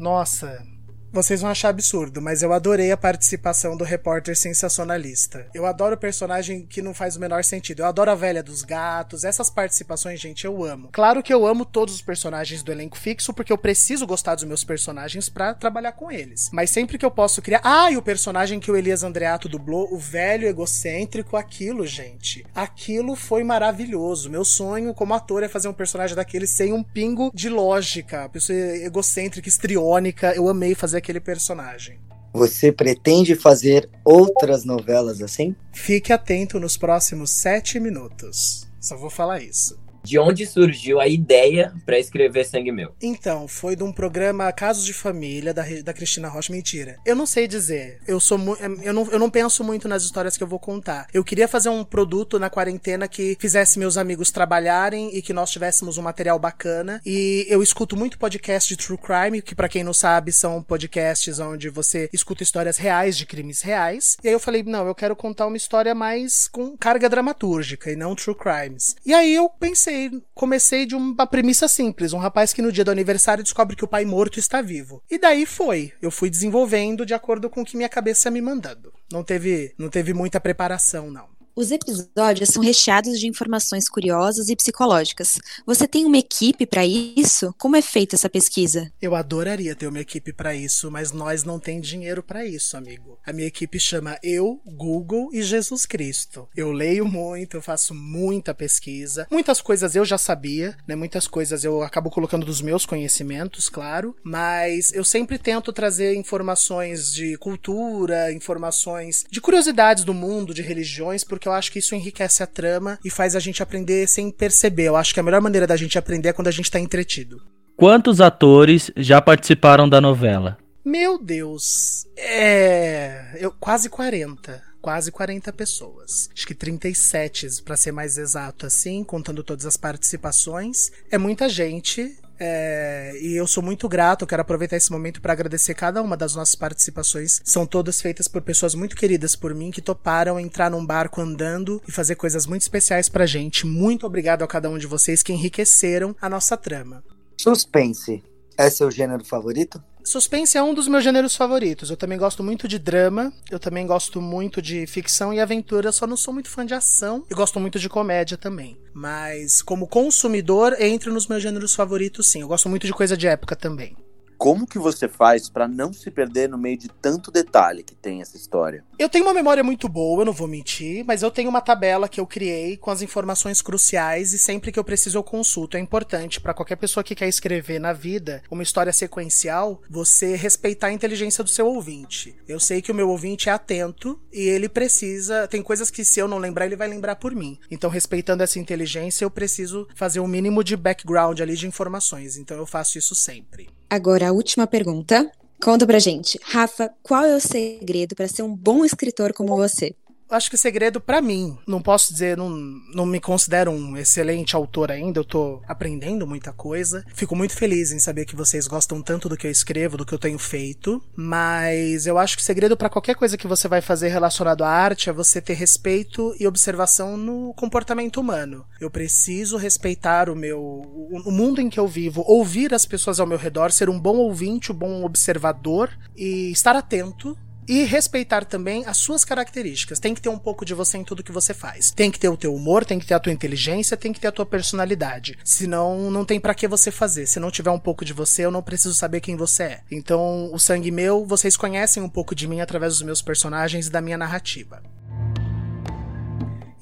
nossa, vocês vão achar absurdo, mas eu adorei a participação do repórter sensacionalista. Eu adoro o personagem que não faz o menor sentido. Eu adoro a velha dos gatos, essas participações, gente, eu amo. Claro que eu amo todos os personagens do elenco fixo, porque eu preciso gostar dos meus personagens para trabalhar com eles. Mas sempre que eu posso criar. Ah, e o personagem que o Elias Andreato dublou, o velho egocêntrico, aquilo, gente. Aquilo foi maravilhoso. Meu sonho como ator é fazer um personagem daquele sem um pingo de lógica. Pessoa egocêntrica, estriônica. Eu amei fazer aquele personagem. Você pretende fazer outras novelas assim? Fique atento nos próximos sete minutos. Só vou falar isso. De onde surgiu a ideia para escrever Sangue Meu? Então, foi de um programa Casos de Família da, da Cristina Rocha. Mentira. Eu não sei dizer. Eu sou eu não, eu não penso muito nas histórias que eu vou contar. Eu queria fazer um produto na quarentena que fizesse meus amigos trabalharem e que nós tivéssemos um material bacana. E eu escuto muito podcast de True Crime, que para quem não sabe são podcasts onde você escuta histórias reais de crimes reais. E aí eu falei, não, eu quero contar uma história mais com carga dramatúrgica e não True Crimes. E aí eu pensei comecei, comecei de uma premissa simples: um rapaz que no dia do aniversário descobre que o pai morto está vivo. E daí foi. Eu fui desenvolvendo de acordo com o que minha cabeça me mandando. Não teve, não teve muita preparação, não. Os episódios são recheados de informações curiosas e psicológicas. Você tem uma equipe para isso? Como é feita essa pesquisa? Eu adoraria ter uma equipe para isso, mas nós não tem dinheiro para isso, amigo. A minha equipe chama eu, Google e Jesus Cristo. Eu leio muito, eu faço muita pesquisa. Muitas coisas eu já sabia, né? Muitas coisas eu acabo colocando dos meus conhecimentos, claro, mas eu sempre tento trazer informações de cultura, informações de curiosidades do mundo, de religiões, porque eu acho que isso enriquece a trama e faz a gente aprender sem perceber. Eu acho que a melhor maneira da gente aprender é quando a gente tá entretido. Quantos atores já participaram da novela? Meu Deus. É. Eu, quase 40 quase 40 pessoas. Acho que 37, para ser mais exato assim, contando todas as participações. É muita gente. É, e eu sou muito grato, quero aproveitar esse momento para agradecer cada uma das nossas participações. São todas feitas por pessoas muito queridas por mim que toparam entrar num barco andando e fazer coisas muito especiais pra gente. Muito obrigado a cada um de vocês que enriqueceram a nossa trama. Suspense. É seu gênero favorito? Suspense é um dos meus gêneros favoritos. Eu também gosto muito de drama, eu também gosto muito de ficção e aventura, só não sou muito fã de ação e gosto muito de comédia também. Mas como consumidor, entre nos meus gêneros favoritos, sim. Eu gosto muito de coisa de época também. Como que você faz para não se perder no meio de tanto detalhe que tem essa história? Eu tenho uma memória muito boa, eu não vou mentir, mas eu tenho uma tabela que eu criei com as informações cruciais e sempre que eu preciso eu consulto. É importante para qualquer pessoa que quer escrever na vida uma história sequencial, você respeitar a inteligência do seu ouvinte. Eu sei que o meu ouvinte é atento e ele precisa, tem coisas que se eu não lembrar ele vai lembrar por mim. Então, respeitando essa inteligência, eu preciso fazer o um mínimo de background ali de informações. Então, eu faço isso sempre. Agora, a última pergunta. Conta pra gente, Rafa, qual é o segredo para ser um bom escritor como você? Acho que o segredo para mim, não posso dizer, não, não me considero um excelente autor ainda, eu tô aprendendo muita coisa. Fico muito feliz em saber que vocês gostam tanto do que eu escrevo, do que eu tenho feito, mas eu acho que o segredo para qualquer coisa que você vai fazer relacionado à arte é você ter respeito e observação no comportamento humano. Eu preciso respeitar o meu o mundo em que eu vivo, ouvir as pessoas ao meu redor, ser um bom ouvinte, um bom observador e estar atento e respeitar também as suas características. Tem que ter um pouco de você em tudo que você faz. Tem que ter o teu humor, tem que ter a tua inteligência, tem que ter a tua personalidade. Senão, não tem para que você fazer. Se não tiver um pouco de você, eu não preciso saber quem você é. Então, o Sangue Meu, vocês conhecem um pouco de mim através dos meus personagens e da minha narrativa.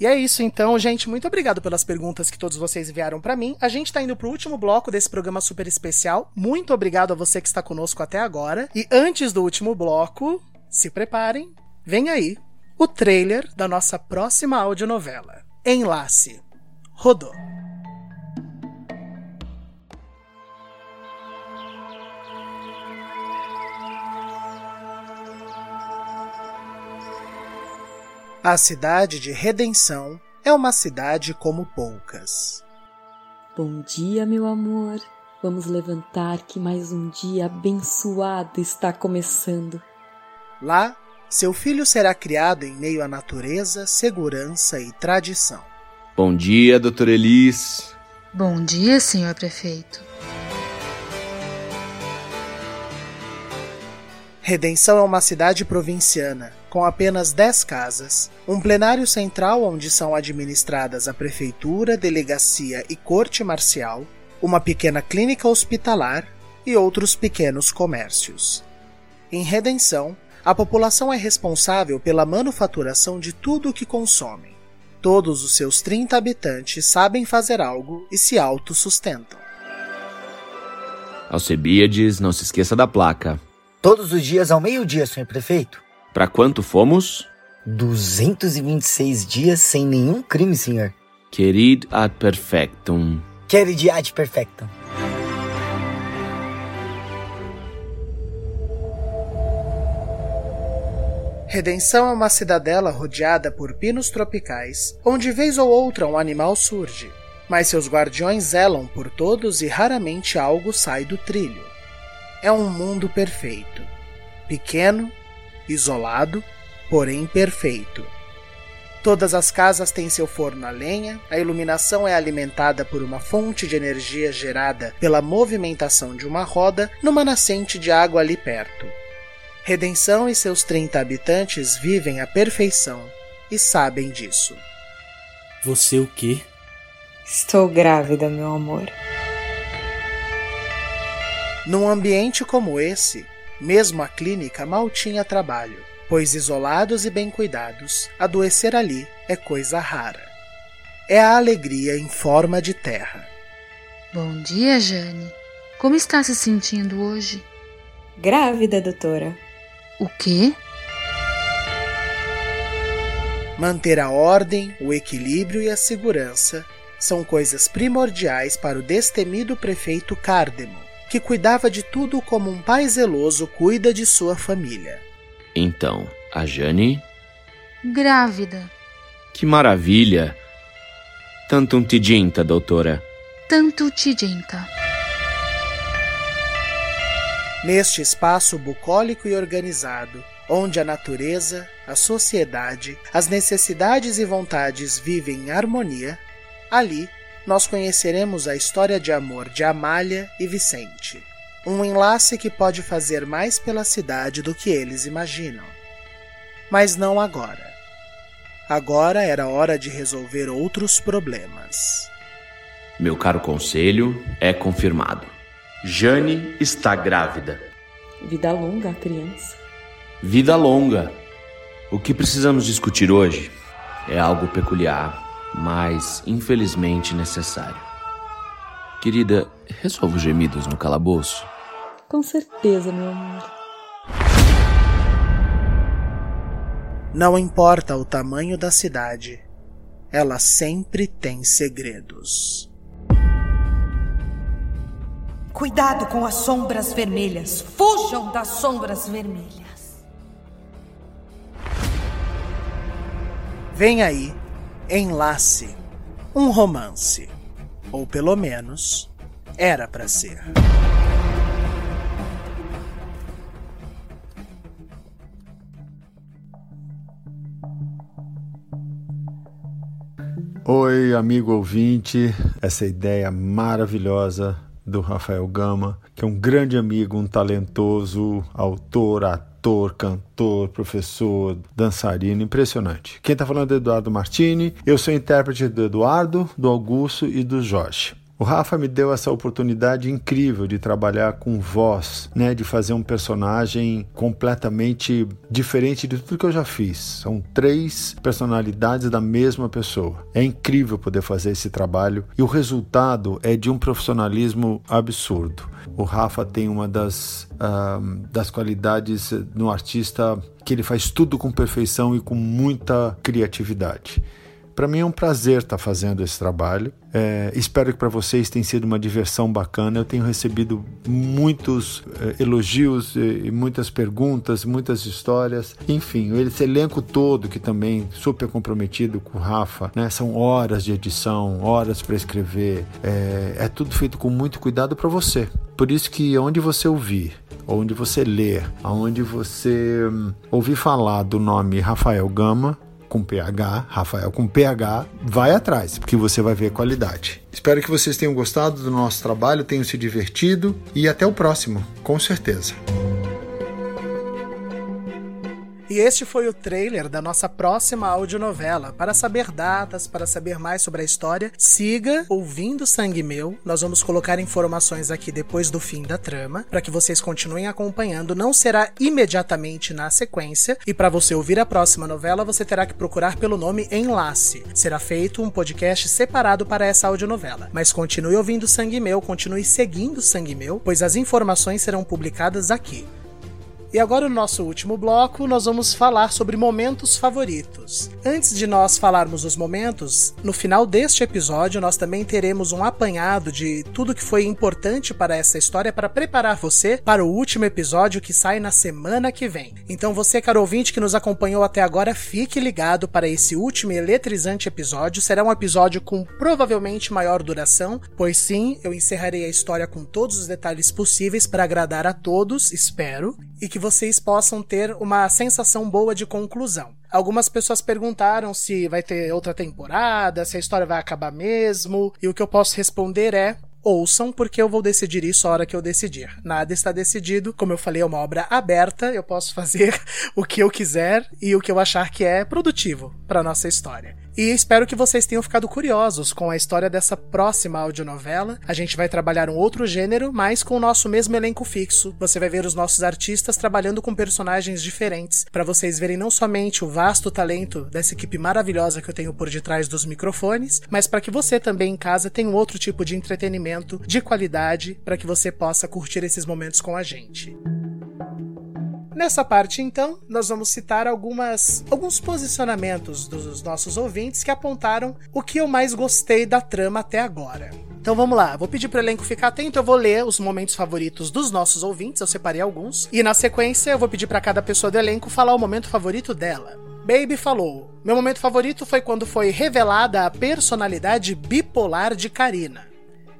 E é isso então, gente. Muito obrigado pelas perguntas que todos vocês enviaram para mim. A gente tá indo pro último bloco desse programa super especial. Muito obrigado a você que está conosco até agora. E antes do último bloco, se preparem, vem aí o trailer da nossa próxima audionovela. Enlace. Rodou. A cidade de Redenção é uma cidade como poucas. Bom dia, meu amor. Vamos levantar que mais um dia abençoado está começando. Lá, seu filho será criado em meio à natureza, segurança e tradição. Bom dia, doutor Elis. Bom dia, senhor prefeito. Redenção é uma cidade provinciana, com apenas 10 casas, um plenário central onde são administradas a prefeitura, delegacia e corte marcial, uma pequena clínica hospitalar e outros pequenos comércios. Em Redenção, a população é responsável pela manufaturação de tudo o que consomem. Todos os seus 30 habitantes sabem fazer algo e se autossustentam. Alcebiades, não se esqueça da placa. Todos os dias ao meio-dia, senhor prefeito. Para quanto fomos? 226 dias sem nenhum crime, senhor. Querid ad perfectum. Querid ad perfectum. Redenção é uma cidadela rodeada por pinos tropicais, onde vez ou outra um animal surge, mas seus guardiões zelam por todos e raramente algo sai do trilho. É um mundo perfeito. Pequeno, isolado, porém perfeito. Todas as casas têm seu forno a lenha, a iluminação é alimentada por uma fonte de energia gerada pela movimentação de uma roda numa nascente de água ali perto. Redenção e seus 30 habitantes vivem à perfeição e sabem disso. Você o quê? Estou grávida, meu amor. Num ambiente como esse, mesmo a clínica mal tinha trabalho, pois isolados e bem cuidados, adoecer ali é coisa rara. É a alegria em forma de terra. Bom dia, Jane. Como está se sentindo hoje? Grávida, doutora. O quê? Manter a ordem, o equilíbrio e a segurança são coisas primordiais para o destemido prefeito Cárdemo, que cuidava de tudo como um pai zeloso cuida de sua família. Então, a Jane? Grávida. Que maravilha! Tanto um tidinta, doutora. Tanto tidinta. Neste espaço bucólico e organizado, onde a natureza, a sociedade, as necessidades e vontades vivem em harmonia, ali nós conheceremos a história de amor de Amália e Vicente. Um enlace que pode fazer mais pela cidade do que eles imaginam. Mas não agora. Agora era hora de resolver outros problemas. Meu caro conselho, é confirmado. Jane está grávida. Vida longa, criança. Vida longa. O que precisamos discutir hoje é algo peculiar, mas infelizmente necessário. Querida, resolva os gemidos no calabouço? Com certeza, meu amor. Não importa o tamanho da cidade, ela sempre tem segredos. Cuidado com as sombras vermelhas. Fujam das sombras vermelhas. Vem aí, Enlace, um romance. Ou pelo menos, era para ser. Oi, amigo ouvinte, essa ideia maravilhosa do Rafael Gama, que é um grande amigo, um talentoso autor, ator, cantor, professor, dançarino, impressionante. Quem está falando é Eduardo Martini, eu sou intérprete do Eduardo, do Augusto e do Jorge. O Rafa me deu essa oportunidade incrível de trabalhar com voz, né, de fazer um personagem completamente diferente de tudo que eu já fiz. São três personalidades da mesma pessoa. É incrível poder fazer esse trabalho e o resultado é de um profissionalismo absurdo. O Rafa tem uma das, uh, das qualidades no artista que ele faz tudo com perfeição e com muita criatividade. Para mim é um prazer estar tá fazendo esse trabalho. É, espero que para vocês tenha sido uma diversão bacana. Eu tenho recebido muitos é, elogios e, muitas perguntas, muitas histórias. Enfim, esse elenco todo que também super comprometido com o Rafa, né? São horas de edição, horas para escrever. É, é tudo feito com muito cuidado para você. Por isso que onde você ouvir onde você ler, onde você hum, ouvir falar do nome Rafael Gama, com PH, Rafael com PH, vai atrás, porque você vai ver qualidade. Espero que vocês tenham gostado do nosso trabalho, tenham se divertido e até o próximo, com certeza. E este foi o trailer da nossa próxima audionovela. Para saber datas, para saber mais sobre a história, siga ouvindo Sangue Meu. Nós vamos colocar informações aqui depois do fim da trama, para que vocês continuem acompanhando. Não será imediatamente na sequência, e para você ouvir a próxima novela, você terá que procurar pelo nome Enlace. Será feito um podcast separado para essa audionovela. Mas continue ouvindo Sangue Meu, continue seguindo Sangue Meu, pois as informações serão publicadas aqui. E agora, no nosso último bloco, nós vamos falar sobre momentos favoritos. Antes de nós falarmos os momentos, no final deste episódio, nós também teremos um apanhado de tudo que foi importante para essa história para preparar você para o último episódio que sai na semana que vem. Então, você, caro ouvinte que nos acompanhou até agora, fique ligado para esse último eletrizante episódio. Será um episódio com provavelmente maior duração, pois sim, eu encerrarei a história com todos os detalhes possíveis para agradar a todos, espero e que vocês possam ter uma sensação boa de conclusão. Algumas pessoas perguntaram se vai ter outra temporada, se a história vai acabar mesmo, e o que eu posso responder é: ouçam, porque eu vou decidir isso a hora que eu decidir. Nada está decidido. Como eu falei, é uma obra aberta, eu posso fazer o que eu quiser e o que eu achar que é produtivo para nossa história. E espero que vocês tenham ficado curiosos com a história dessa próxima audionovela. A gente vai trabalhar um outro gênero, mas com o nosso mesmo elenco fixo. Você vai ver os nossos artistas trabalhando com personagens diferentes, para vocês verem não somente o vasto talento dessa equipe maravilhosa que eu tenho por detrás dos microfones, mas para que você também em casa tenha um outro tipo de entretenimento de qualidade para que você possa curtir esses momentos com a gente. Nessa parte, então, nós vamos citar algumas, alguns posicionamentos dos nossos ouvintes que apontaram o que eu mais gostei da trama até agora. Então vamos lá, vou pedir para o elenco ficar atento, eu vou ler os momentos favoritos dos nossos ouvintes, eu separei alguns, e na sequência eu vou pedir para cada pessoa do elenco falar o momento favorito dela. Baby falou: Meu momento favorito foi quando foi revelada a personalidade bipolar de Karina.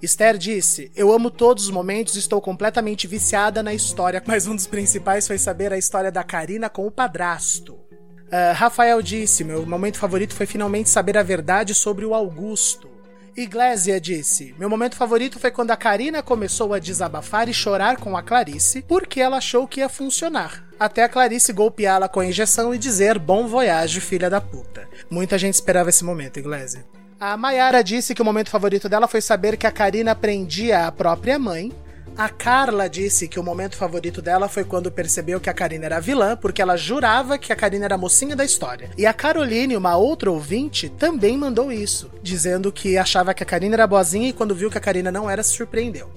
Esther disse: Eu amo todos os momentos estou completamente viciada na história, mas um dos principais foi saber a história da Karina com o padrasto. Uh, Rafael disse: Meu momento favorito foi finalmente saber a verdade sobre o Augusto. Iglesia disse: Meu momento favorito foi quando a Karina começou a desabafar e chorar com a Clarice, porque ela achou que ia funcionar. Até a Clarice golpeá-la com a injeção e dizer bom voyage, filha da puta. Muita gente esperava esse momento, Iglesia. A Mayara disse que o momento favorito dela foi saber que a Karina prendia a própria mãe. A Carla disse que o momento favorito dela foi quando percebeu que a Karina era vilã, porque ela jurava que a Karina era a mocinha da história. E a Caroline, uma outra ouvinte, também mandou isso, dizendo que achava que a Karina era boazinha e quando viu que a Karina não era, se surpreendeu.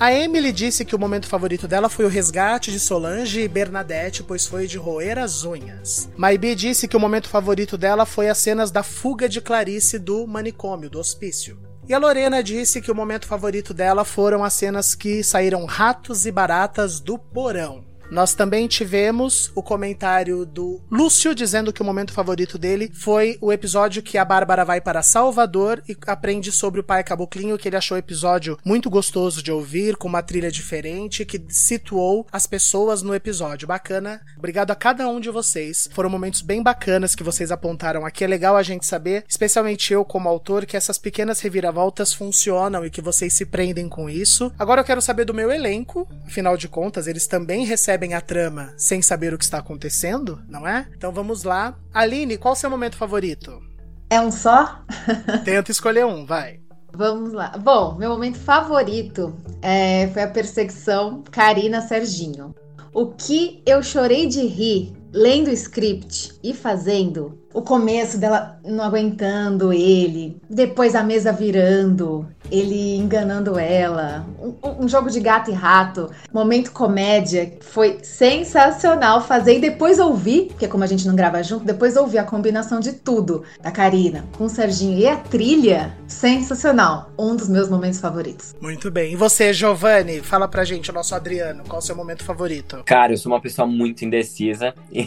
A Emily disse que o momento favorito dela foi o resgate de Solange e Bernadette, pois foi de roer as unhas. Maibi disse que o momento favorito dela foi as cenas da fuga de Clarice do manicômio, do hospício. E a Lorena disse que o momento favorito dela foram as cenas que saíram ratos e baratas do porão. Nós também tivemos o comentário do Lúcio dizendo que o momento favorito dele foi o episódio que a Bárbara vai para Salvador e aprende sobre o pai caboclinho, que ele achou o episódio muito gostoso de ouvir, com uma trilha diferente, que situou as pessoas no episódio. Bacana. Obrigado a cada um de vocês. Foram momentos bem bacanas que vocês apontaram aqui. É legal a gente saber, especialmente eu como autor, que essas pequenas reviravoltas funcionam e que vocês se prendem com isso. Agora eu quero saber do meu elenco. Afinal de contas, eles também recebem a trama sem saber o que está acontecendo, não é? Então vamos lá. Aline, qual o seu momento favorito? É um só? Tenta escolher um, vai. Vamos lá. Bom, meu momento favorito é, foi a perseguição Karina Serginho. O que eu chorei de rir lendo o script e fazendo o começo dela não aguentando ele, depois a mesa virando, ele enganando ela, um, um, jogo de gato e rato, momento comédia, foi sensacional fazer e depois ouvir, porque como a gente não grava junto, depois ouvir a combinação de tudo da Karina com o Serginho e a trilha, sensacional, um dos meus momentos favoritos. Muito bem. E você, Giovanni, fala pra gente, o nosso Adriano, qual é o seu momento favorito? Cara, eu sou uma pessoa muito indecisa e,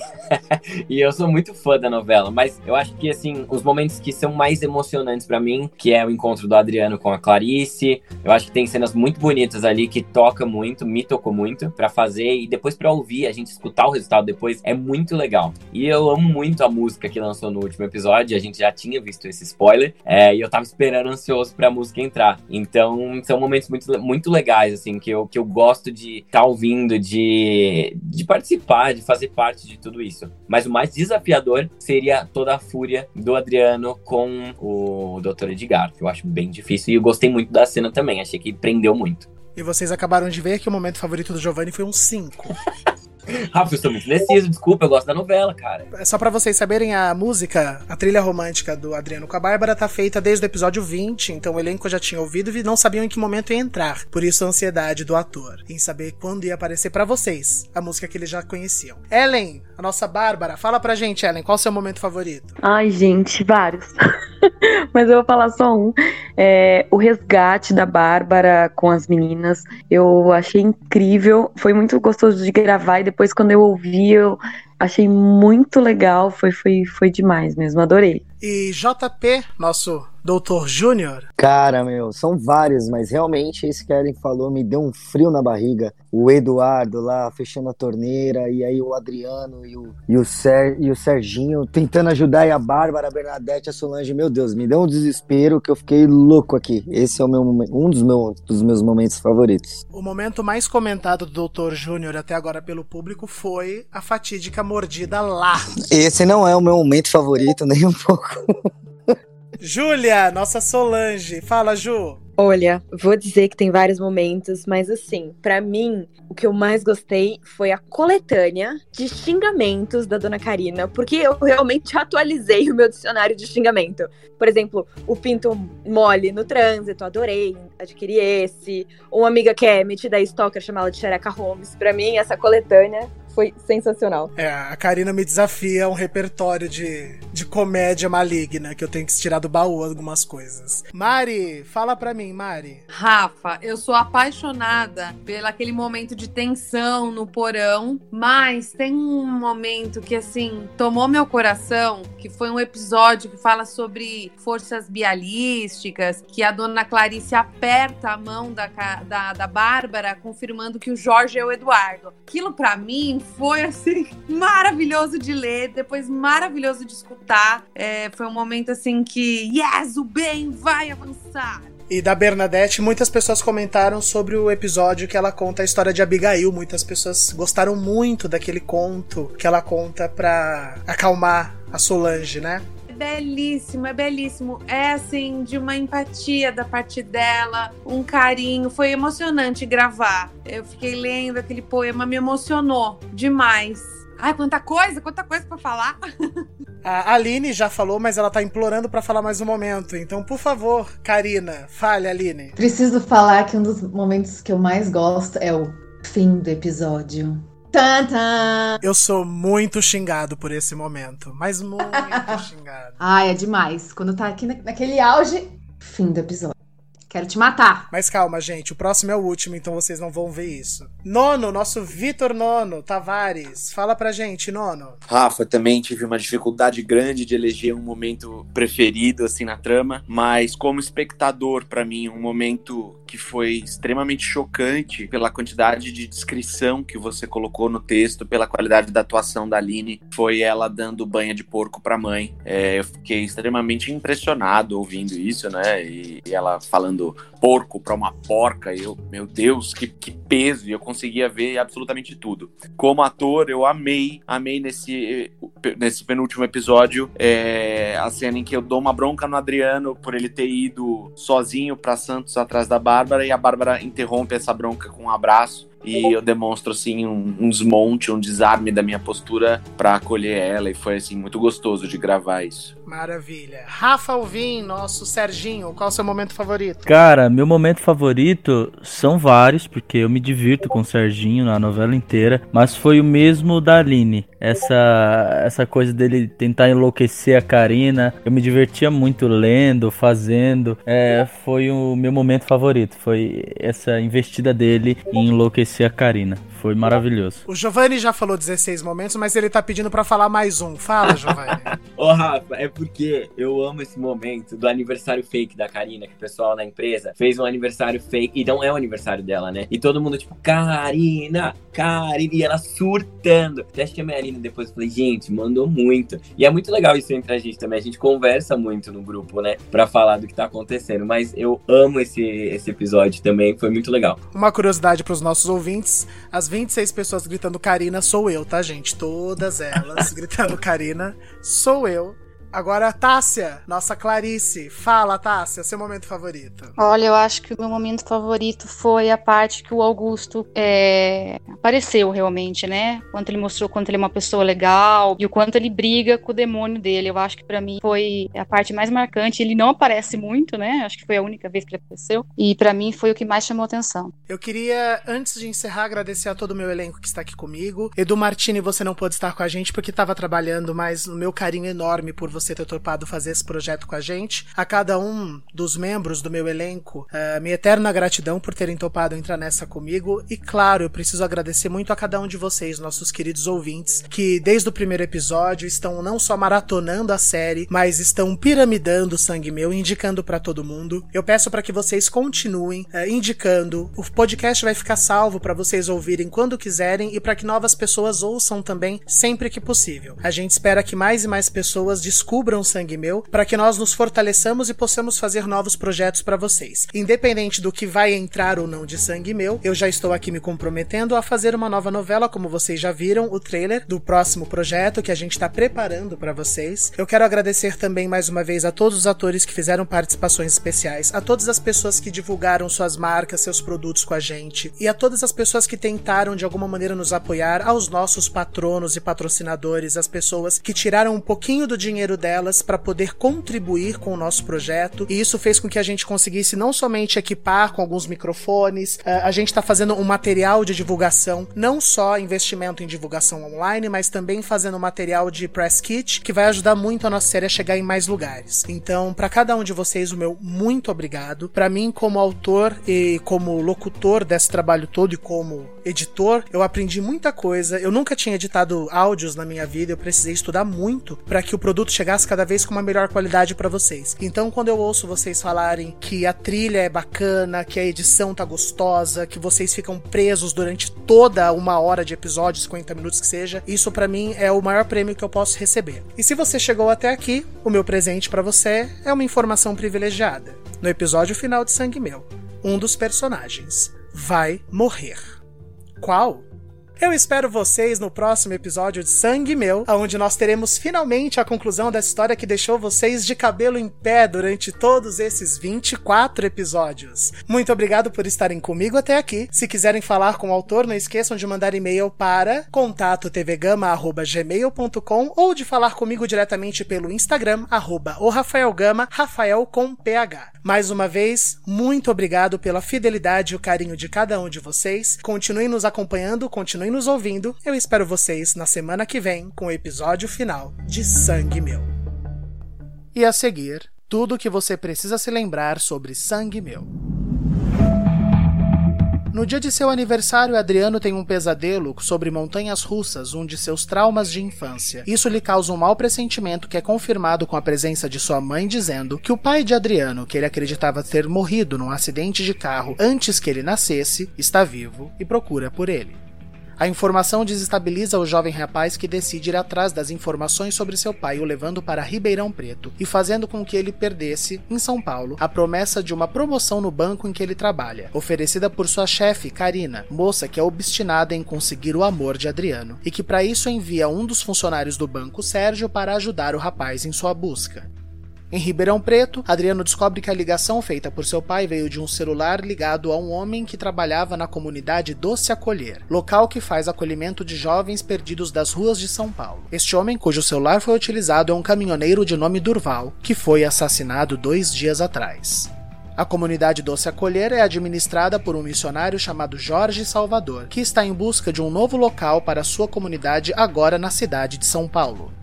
e eu sou muito fã da novela mas eu acho que, assim, os momentos que são mais emocionantes para mim, que é o encontro do Adriano com a Clarice, eu acho que tem cenas muito bonitas ali que toca muito, me tocou muito para fazer e depois para ouvir, a gente escutar o resultado depois é muito legal. E eu amo muito a música que lançou no último episódio, a gente já tinha visto esse spoiler, é, e eu tava esperando ansioso pra música entrar. Então, são momentos muito, muito legais, assim, que eu, que eu gosto de estar tá ouvindo, de, de participar, de fazer parte de tudo isso. Mas o mais desafiador seria toda a fúria do Adriano com o Dr. Edgar, que eu acho bem difícil. E eu gostei muito da cena também, achei que prendeu muito. E vocês acabaram de ver que o momento favorito do Giovanni foi um 5. Rafa, eu sou muito indeciso, desculpa, eu gosto da novela, cara. É só para vocês saberem, a música, a trilha romântica do Adriano com a Bárbara tá feita desde o episódio 20, então o elenco já tinha ouvido e não sabiam em que momento ia entrar. Por isso a ansiedade do ator, em saber quando ia aparecer para vocês a música que eles já conheciam. Ellen, a nossa Bárbara, fala pra gente, Ellen, qual é o seu momento favorito? Ai, gente, vários. Mas eu vou falar só um. É, o resgate da Bárbara com as meninas, eu achei incrível. Foi muito gostoso de gravar e depois quando eu ouvi, eu achei muito legal. Foi, foi, foi demais mesmo, adorei. E JP, nosso Doutor Júnior? Cara, meu, são vários, mas realmente esse que a Ellen falou me deu um frio na barriga. O Eduardo lá fechando a torneira, e aí o Adriano e o, e o, Ser, e o Serginho tentando ajudar, e a Bárbara, a Bernadette, a Solange. Meu Deus, me deu um desespero que eu fiquei louco aqui. Esse é o meu, um dos, meu, dos meus momentos favoritos. O momento mais comentado do Doutor Júnior até agora pelo público foi a fatídica mordida lá. Esse não é o meu momento favorito, nem um pouco. Júlia, nossa Solange. Fala, Ju. Olha, vou dizer que tem vários momentos, mas assim, para mim, o que eu mais gostei foi a coletânea de xingamentos da dona Karina, porque eu realmente atualizei o meu dicionário de xingamento. Por exemplo, o pinto mole no trânsito, adorei, adquiri esse. Uma amiga que é metida a stalker, chamada de Xereca Holmes. Para mim, essa coletânea foi sensacional. É, a Karina me desafia um repertório de, de comédia maligna que eu tenho que tirar do baú algumas coisas. Mari, fala pra mim, Mari. Rafa, eu sou apaixonada pelo aquele momento de tensão no porão, mas tem um momento que assim tomou meu coração, que foi um episódio que fala sobre forças bialísticas, que a dona Clarice aperta a mão da, da, da Bárbara, confirmando que o Jorge é o Eduardo. Aquilo para mim foi assim maravilhoso de ler, depois maravilhoso de escutar. É, foi um momento assim que, yes, o bem vai avançar. E da Bernadette, muitas pessoas comentaram sobre o episódio que ela conta a história de Abigail. Muitas pessoas gostaram muito daquele conto que ela conta pra acalmar a Solange, né? Belíssimo, é belíssimo. É assim, de uma empatia da parte dela, um carinho. Foi emocionante gravar. Eu fiquei lendo aquele poema, me emocionou demais. Ai, quanta coisa, quanta coisa para falar. A Aline já falou, mas ela tá implorando para falar mais um momento. Então, por favor, Karina, fale, Aline. Preciso falar que um dos momentos que eu mais gosto é o fim do episódio. Tantã. Eu sou muito xingado por esse momento, mas muito xingado. Ai, é demais. Quando tá aqui naquele auge, fim do episódio. Quero te matar. Mas calma, gente, o próximo é o último, então vocês não vão ver isso. Nono, nosso Vitor Nono Tavares. Fala pra gente, Nono. Rafa, também tive uma dificuldade grande de eleger um momento preferido, assim, na trama, mas como espectador, para mim, um momento que foi extremamente chocante pela quantidade de descrição que você colocou no texto, pela qualidade da atuação da Aline, foi ela dando banha de porco pra mãe. É, eu fiquei extremamente impressionado ouvindo isso, né? E, e ela falando porco pra uma porca, eu, meu Deus, que, que peso! E eu conseguia ver absolutamente tudo. Como ator, eu amei, amei nesse, nesse penúltimo episódio é, a cena em que eu dou uma bronca no Adriano por ele ter ido sozinho para Santos atrás da Bárbara e a Bárbara interrompe essa bronca com um abraço e eu demonstro assim um, um desmonte, um desarme da minha postura para acolher ela e foi assim muito gostoso de gravar isso. Maravilha. Rafa Alvim, nosso Serginho, qual é o seu momento favorito? Cara, meu momento favorito são vários, porque eu me divirto com o Serginho na novela inteira, mas foi o mesmo da Aline. Essa, essa coisa dele tentar enlouquecer a Karina, eu me divertia muito lendo, fazendo. É, foi o meu momento favorito. Foi essa investida dele em enlouquecer a Karina. Foi maravilhoso. O Giovanni já falou 16 momentos, mas ele tá pedindo para falar mais um. Fala, Giovanni. Ô, Rafa, é porque eu amo esse momento do aniversário fake da Karina, que o pessoal na empresa fez um aniversário fake, e não é o aniversário dela, né? E todo mundo, tipo, Karina, Karina, e ela surtando. Até chamei a Aline depois e falei, gente, mandou muito. E é muito legal isso entre a gente também. A gente conversa muito no grupo, né? Pra falar do que tá acontecendo. Mas eu amo esse, esse episódio também, foi muito legal. Uma curiosidade pros nossos ouvintes: as 26 pessoas gritando Karina sou eu, tá, gente? Todas elas gritando Karina sou eu. Agora, Tássia, nossa Clarice. Fala, Tássia, seu momento favorito. Olha, eu acho que o meu momento favorito foi a parte que o Augusto é, apareceu realmente, né? Quanto ele mostrou quanto ele é uma pessoa legal e o quanto ele briga com o demônio dele. Eu acho que para mim foi a parte mais marcante. Ele não aparece muito, né? Acho que foi a única vez que ele apareceu. E para mim foi o que mais chamou atenção. Eu queria, antes de encerrar, agradecer a todo o meu elenco que está aqui comigo. Edu Martini, você não pôde estar com a gente porque estava trabalhando, mas o meu carinho enorme por você você ter topado fazer esse projeto com a gente. A cada um dos membros do meu elenco, uh, minha eterna gratidão por terem topado entrar nessa comigo. E claro, eu preciso agradecer muito a cada um de vocês, nossos queridos ouvintes, que desde o primeiro episódio estão não só maratonando a série, mas estão piramidando o sangue meu, indicando para todo mundo. Eu peço para que vocês continuem uh, indicando. O podcast vai ficar salvo para vocês ouvirem quando quiserem e para que novas pessoas ouçam também sempre que possível. A gente espera que mais e mais pessoas descubram descubram Sangue Meu, para que nós nos fortaleçamos e possamos fazer novos projetos para vocês. Independente do que vai entrar ou não de Sangue Meu, eu já estou aqui me comprometendo a fazer uma nova novela, como vocês já viram, o trailer do próximo projeto que a gente está preparando para vocês. Eu quero agradecer também mais uma vez a todos os atores que fizeram participações especiais, a todas as pessoas que divulgaram suas marcas, seus produtos com a gente e a todas as pessoas que tentaram de alguma maneira nos apoiar, aos nossos patronos e patrocinadores, as pessoas que tiraram um pouquinho do dinheiro delas para poder contribuir com o nosso projeto. E isso fez com que a gente conseguisse não somente equipar com alguns microfones, eh, a gente está fazendo um material de divulgação, não só investimento em divulgação online, mas também fazendo material de press kit que vai ajudar muito a nossa série a chegar em mais lugares. Então, para cada um de vocês, o meu muito obrigado. Para mim, como autor e como locutor desse trabalho todo e como editor, eu aprendi muita coisa. Eu nunca tinha editado áudios na minha vida, eu precisei estudar muito para que o produto chegasse chegasse cada vez com uma melhor qualidade para vocês. Então, quando eu ouço vocês falarem que a trilha é bacana, que a edição tá gostosa, que vocês ficam presos durante toda uma hora de episódio, 50 minutos que seja, isso para mim é o maior prêmio que eu posso receber. E se você chegou até aqui, o meu presente para você é uma informação privilegiada. No episódio final de Sangue Meu, um dos personagens vai morrer. Qual? Eu espero vocês no próximo episódio de Sangue Meu, onde nós teremos finalmente a conclusão dessa história que deixou vocês de cabelo em pé durante todos esses 24 episódios. Muito obrigado por estarem comigo até aqui. Se quiserem falar com o autor, não esqueçam de mandar e-mail para contato.tvgama@gmail.com ou de falar comigo diretamente pelo Instagram arroba o Rafael Gama, Rafael com PH. Mais uma vez, muito obrigado pela fidelidade e o carinho de cada um de vocês. Continuem nos acompanhando, continuem nos ouvindo. Eu espero vocês na semana que vem com o episódio final de Sangue Meu. E a seguir, Tudo o que você precisa se lembrar sobre Sangue Meu. No dia de seu aniversário, Adriano tem um pesadelo sobre montanhas russas, um de seus traumas de infância. Isso lhe causa um mau pressentimento que é confirmado com a presença de sua mãe dizendo que o pai de Adriano, que ele acreditava ter morrido num acidente de carro antes que ele nascesse, está vivo e procura por ele. A informação desestabiliza o jovem rapaz que decide ir atrás das informações sobre seu pai, o levando para Ribeirão Preto e fazendo com que ele perdesse, em São Paulo, a promessa de uma promoção no banco em que ele trabalha, oferecida por sua chefe, Karina, moça que é obstinada em conseguir o amor de Adriano, e que para isso envia um dos funcionários do banco, Sérgio, para ajudar o rapaz em sua busca. Em Ribeirão Preto, Adriano descobre que a ligação feita por seu pai veio de um celular ligado a um homem que trabalhava na comunidade Doce Acolher, local que faz acolhimento de jovens perdidos das ruas de São Paulo. Este homem, cujo celular foi utilizado, é um caminhoneiro de nome Durval, que foi assassinado dois dias atrás. A comunidade Doce Acolher é administrada por um missionário chamado Jorge Salvador, que está em busca de um novo local para sua comunidade agora na cidade de São Paulo.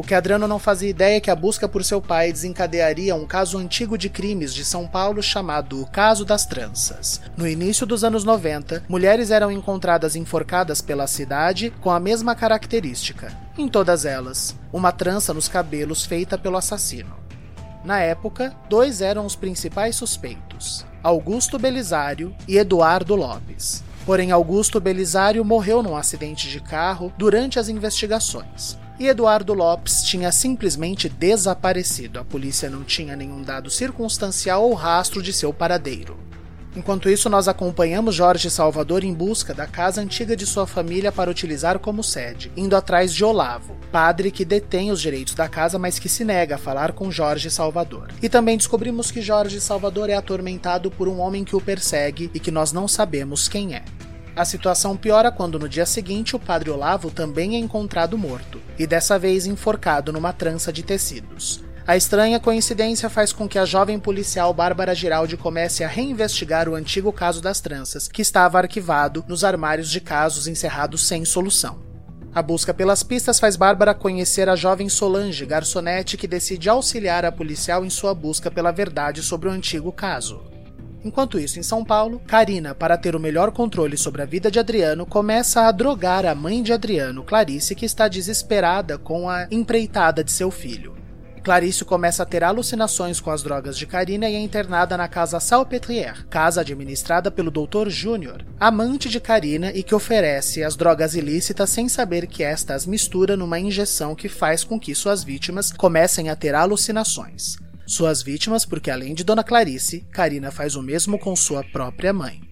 O que Adriano não fazia ideia é que a busca por seu pai desencadearia um caso antigo de crimes de São Paulo chamado o Caso das Tranças. No início dos anos 90, mulheres eram encontradas enforcadas pela cidade com a mesma característica. Em todas elas, uma trança nos cabelos feita pelo assassino. Na época, dois eram os principais suspeitos: Augusto Belisário e Eduardo Lopes. Porém, Augusto Belisário morreu num acidente de carro durante as investigações e Eduardo Lopes tinha simplesmente desaparecido. A polícia não tinha nenhum dado circunstancial ou rastro de seu paradeiro. Enquanto isso, nós acompanhamos Jorge Salvador em busca da casa antiga de sua família para utilizar como sede, indo atrás de Olavo, padre que detém os direitos da casa, mas que se nega a falar com Jorge Salvador. E também descobrimos que Jorge Salvador é atormentado por um homem que o persegue e que nós não sabemos quem é. A situação piora quando no dia seguinte o padre Olavo também é encontrado morto, e dessa vez enforcado numa trança de tecidos. A estranha coincidência faz com que a jovem policial Bárbara Giraldi comece a reinvestigar o antigo caso das tranças, que estava arquivado nos armários de casos encerrados sem solução. A busca pelas pistas faz Bárbara conhecer a jovem Solange, garçonete que decide auxiliar a policial em sua busca pela verdade sobre o antigo caso. Enquanto isso, em São Paulo, Karina, para ter o melhor controle sobre a vida de Adriano, começa a drogar a mãe de Adriano, Clarice, que está desesperada com a empreitada de seu filho. Clarice começa a ter alucinações com as drogas de Karina e é internada na casa Salpetrière, casa administrada pelo Dr. Júnior, amante de Karina e que oferece as drogas ilícitas sem saber que esta as mistura numa injeção que faz com que suas vítimas comecem a ter alucinações suas vítimas, porque além de Dona Clarice, Karina faz o mesmo com sua própria mãe.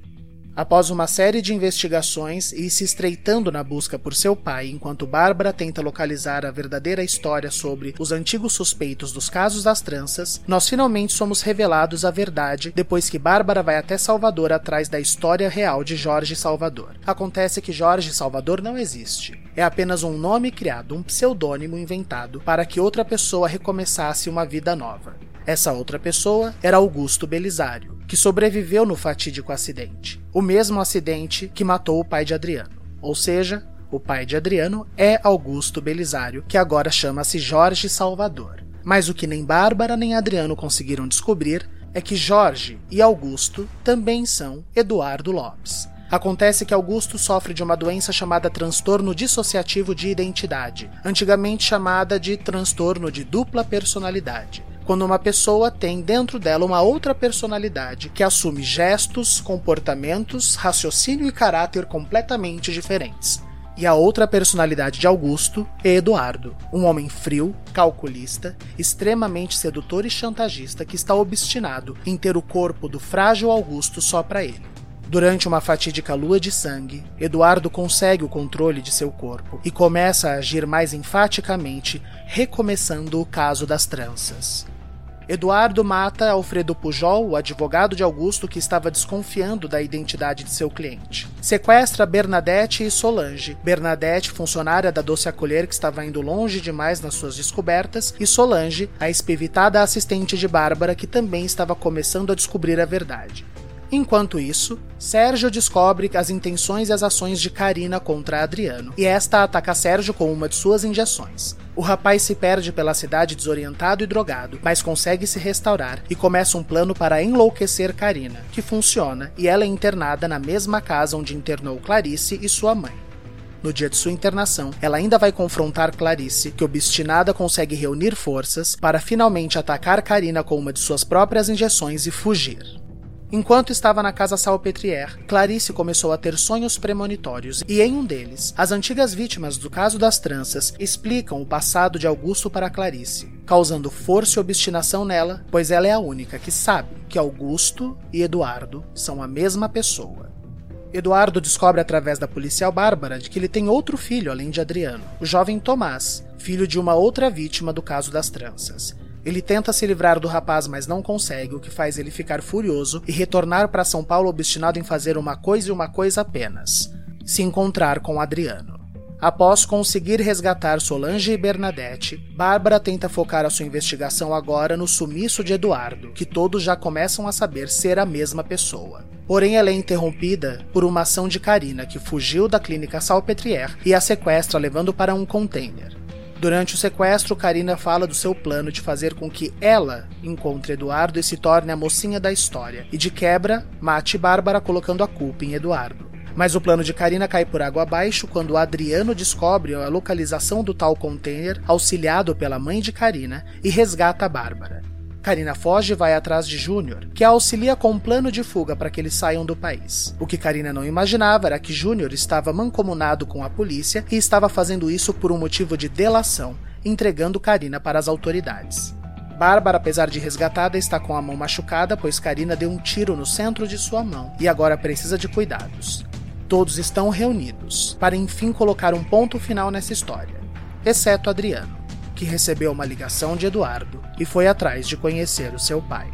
Após uma série de investigações e se estreitando na busca por seu pai, enquanto Bárbara tenta localizar a verdadeira história sobre os antigos suspeitos dos casos das tranças, nós finalmente somos revelados a verdade depois que Bárbara vai até Salvador atrás da história real de Jorge Salvador. Acontece que Jorge Salvador não existe. É apenas um nome criado, um pseudônimo inventado para que outra pessoa recomeçasse uma vida nova. Essa outra pessoa era Augusto Belisário, que sobreviveu no fatídico acidente. O mesmo acidente que matou o pai de Adriano. Ou seja, o pai de Adriano é Augusto Belisário, que agora chama-se Jorge Salvador. Mas o que nem Bárbara nem Adriano conseguiram descobrir é que Jorge e Augusto também são Eduardo Lopes. Acontece que Augusto sofre de uma doença chamada transtorno dissociativo de identidade, antigamente chamada de transtorno de dupla personalidade quando uma pessoa tem dentro dela uma outra personalidade que assume gestos, comportamentos, raciocínio e caráter completamente diferentes. E a outra personalidade de Augusto é Eduardo, um homem frio, calculista, extremamente sedutor e chantagista que está obstinado em ter o corpo do frágil Augusto só para ele. Durante uma fatídica lua de sangue, Eduardo consegue o controle de seu corpo e começa a agir mais enfaticamente, recomeçando o caso das tranças. Eduardo mata Alfredo Pujol, o advogado de Augusto que estava desconfiando da identidade de seu cliente. Sequestra Bernadette e Solange. Bernadette, funcionária da Doce Acolher que estava indo longe demais nas suas descobertas, e Solange, a espivitada assistente de Bárbara que também estava começando a descobrir a verdade. Enquanto isso, Sérgio descobre as intenções e as ações de Karina contra Adriano, e esta ataca Sérgio com uma de suas injeções. O rapaz se perde pela cidade desorientado e drogado, mas consegue se restaurar e começa um plano para enlouquecer Karina, que funciona, e ela é internada na mesma casa onde internou Clarice e sua mãe. No dia de sua internação, ela ainda vai confrontar Clarice, que obstinada consegue reunir forças para finalmente atacar Karina com uma de suas próprias injeções e fugir. Enquanto estava na casa Salpetrière, Clarice começou a ter sonhos premonitórios, e em um deles, as antigas vítimas do caso das tranças explicam o passado de Augusto para Clarice, causando força e obstinação nela, pois ela é a única que sabe que Augusto e Eduardo são a mesma pessoa. Eduardo descobre através da policial Bárbara de que ele tem outro filho além de Adriano, o jovem Tomás, filho de uma outra vítima do caso das tranças. Ele tenta se livrar do rapaz, mas não consegue, o que faz ele ficar furioso e retornar para São Paulo obstinado em fazer uma coisa e uma coisa apenas: se encontrar com Adriano. Após conseguir resgatar Solange e Bernadette, Bárbara tenta focar a sua investigação agora no sumiço de Eduardo, que todos já começam a saber ser a mesma pessoa. Porém, ela é interrompida por uma ação de Karina, que fugiu da clínica Salpetrière e a sequestra levando para um container. Durante o sequestro, Karina fala do seu plano de fazer com que ela encontre Eduardo e se torne a mocinha da história, e de quebra, mate Bárbara colocando a culpa em Eduardo. Mas o plano de Karina cai por água abaixo quando Adriano descobre a localização do tal container, auxiliado pela mãe de Karina, e resgata Bárbara. Karina foge e vai atrás de Júnior, que a auxilia com um plano de fuga para que eles saiam do país. O que Karina não imaginava era que Júnior estava mancomunado com a polícia e estava fazendo isso por um motivo de delação, entregando Karina para as autoridades. Bárbara, apesar de resgatada, está com a mão machucada, pois Karina deu um tiro no centro de sua mão e agora precisa de cuidados. Todos estão reunidos para enfim colocar um ponto final nessa história, exceto Adriano, que recebeu uma ligação de Eduardo e foi atrás de conhecer o seu pai.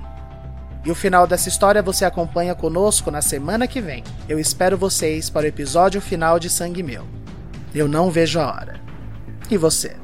E o final dessa história você acompanha conosco na semana que vem. Eu espero vocês para o episódio final de Sangue Meu. Eu não vejo a hora. E você?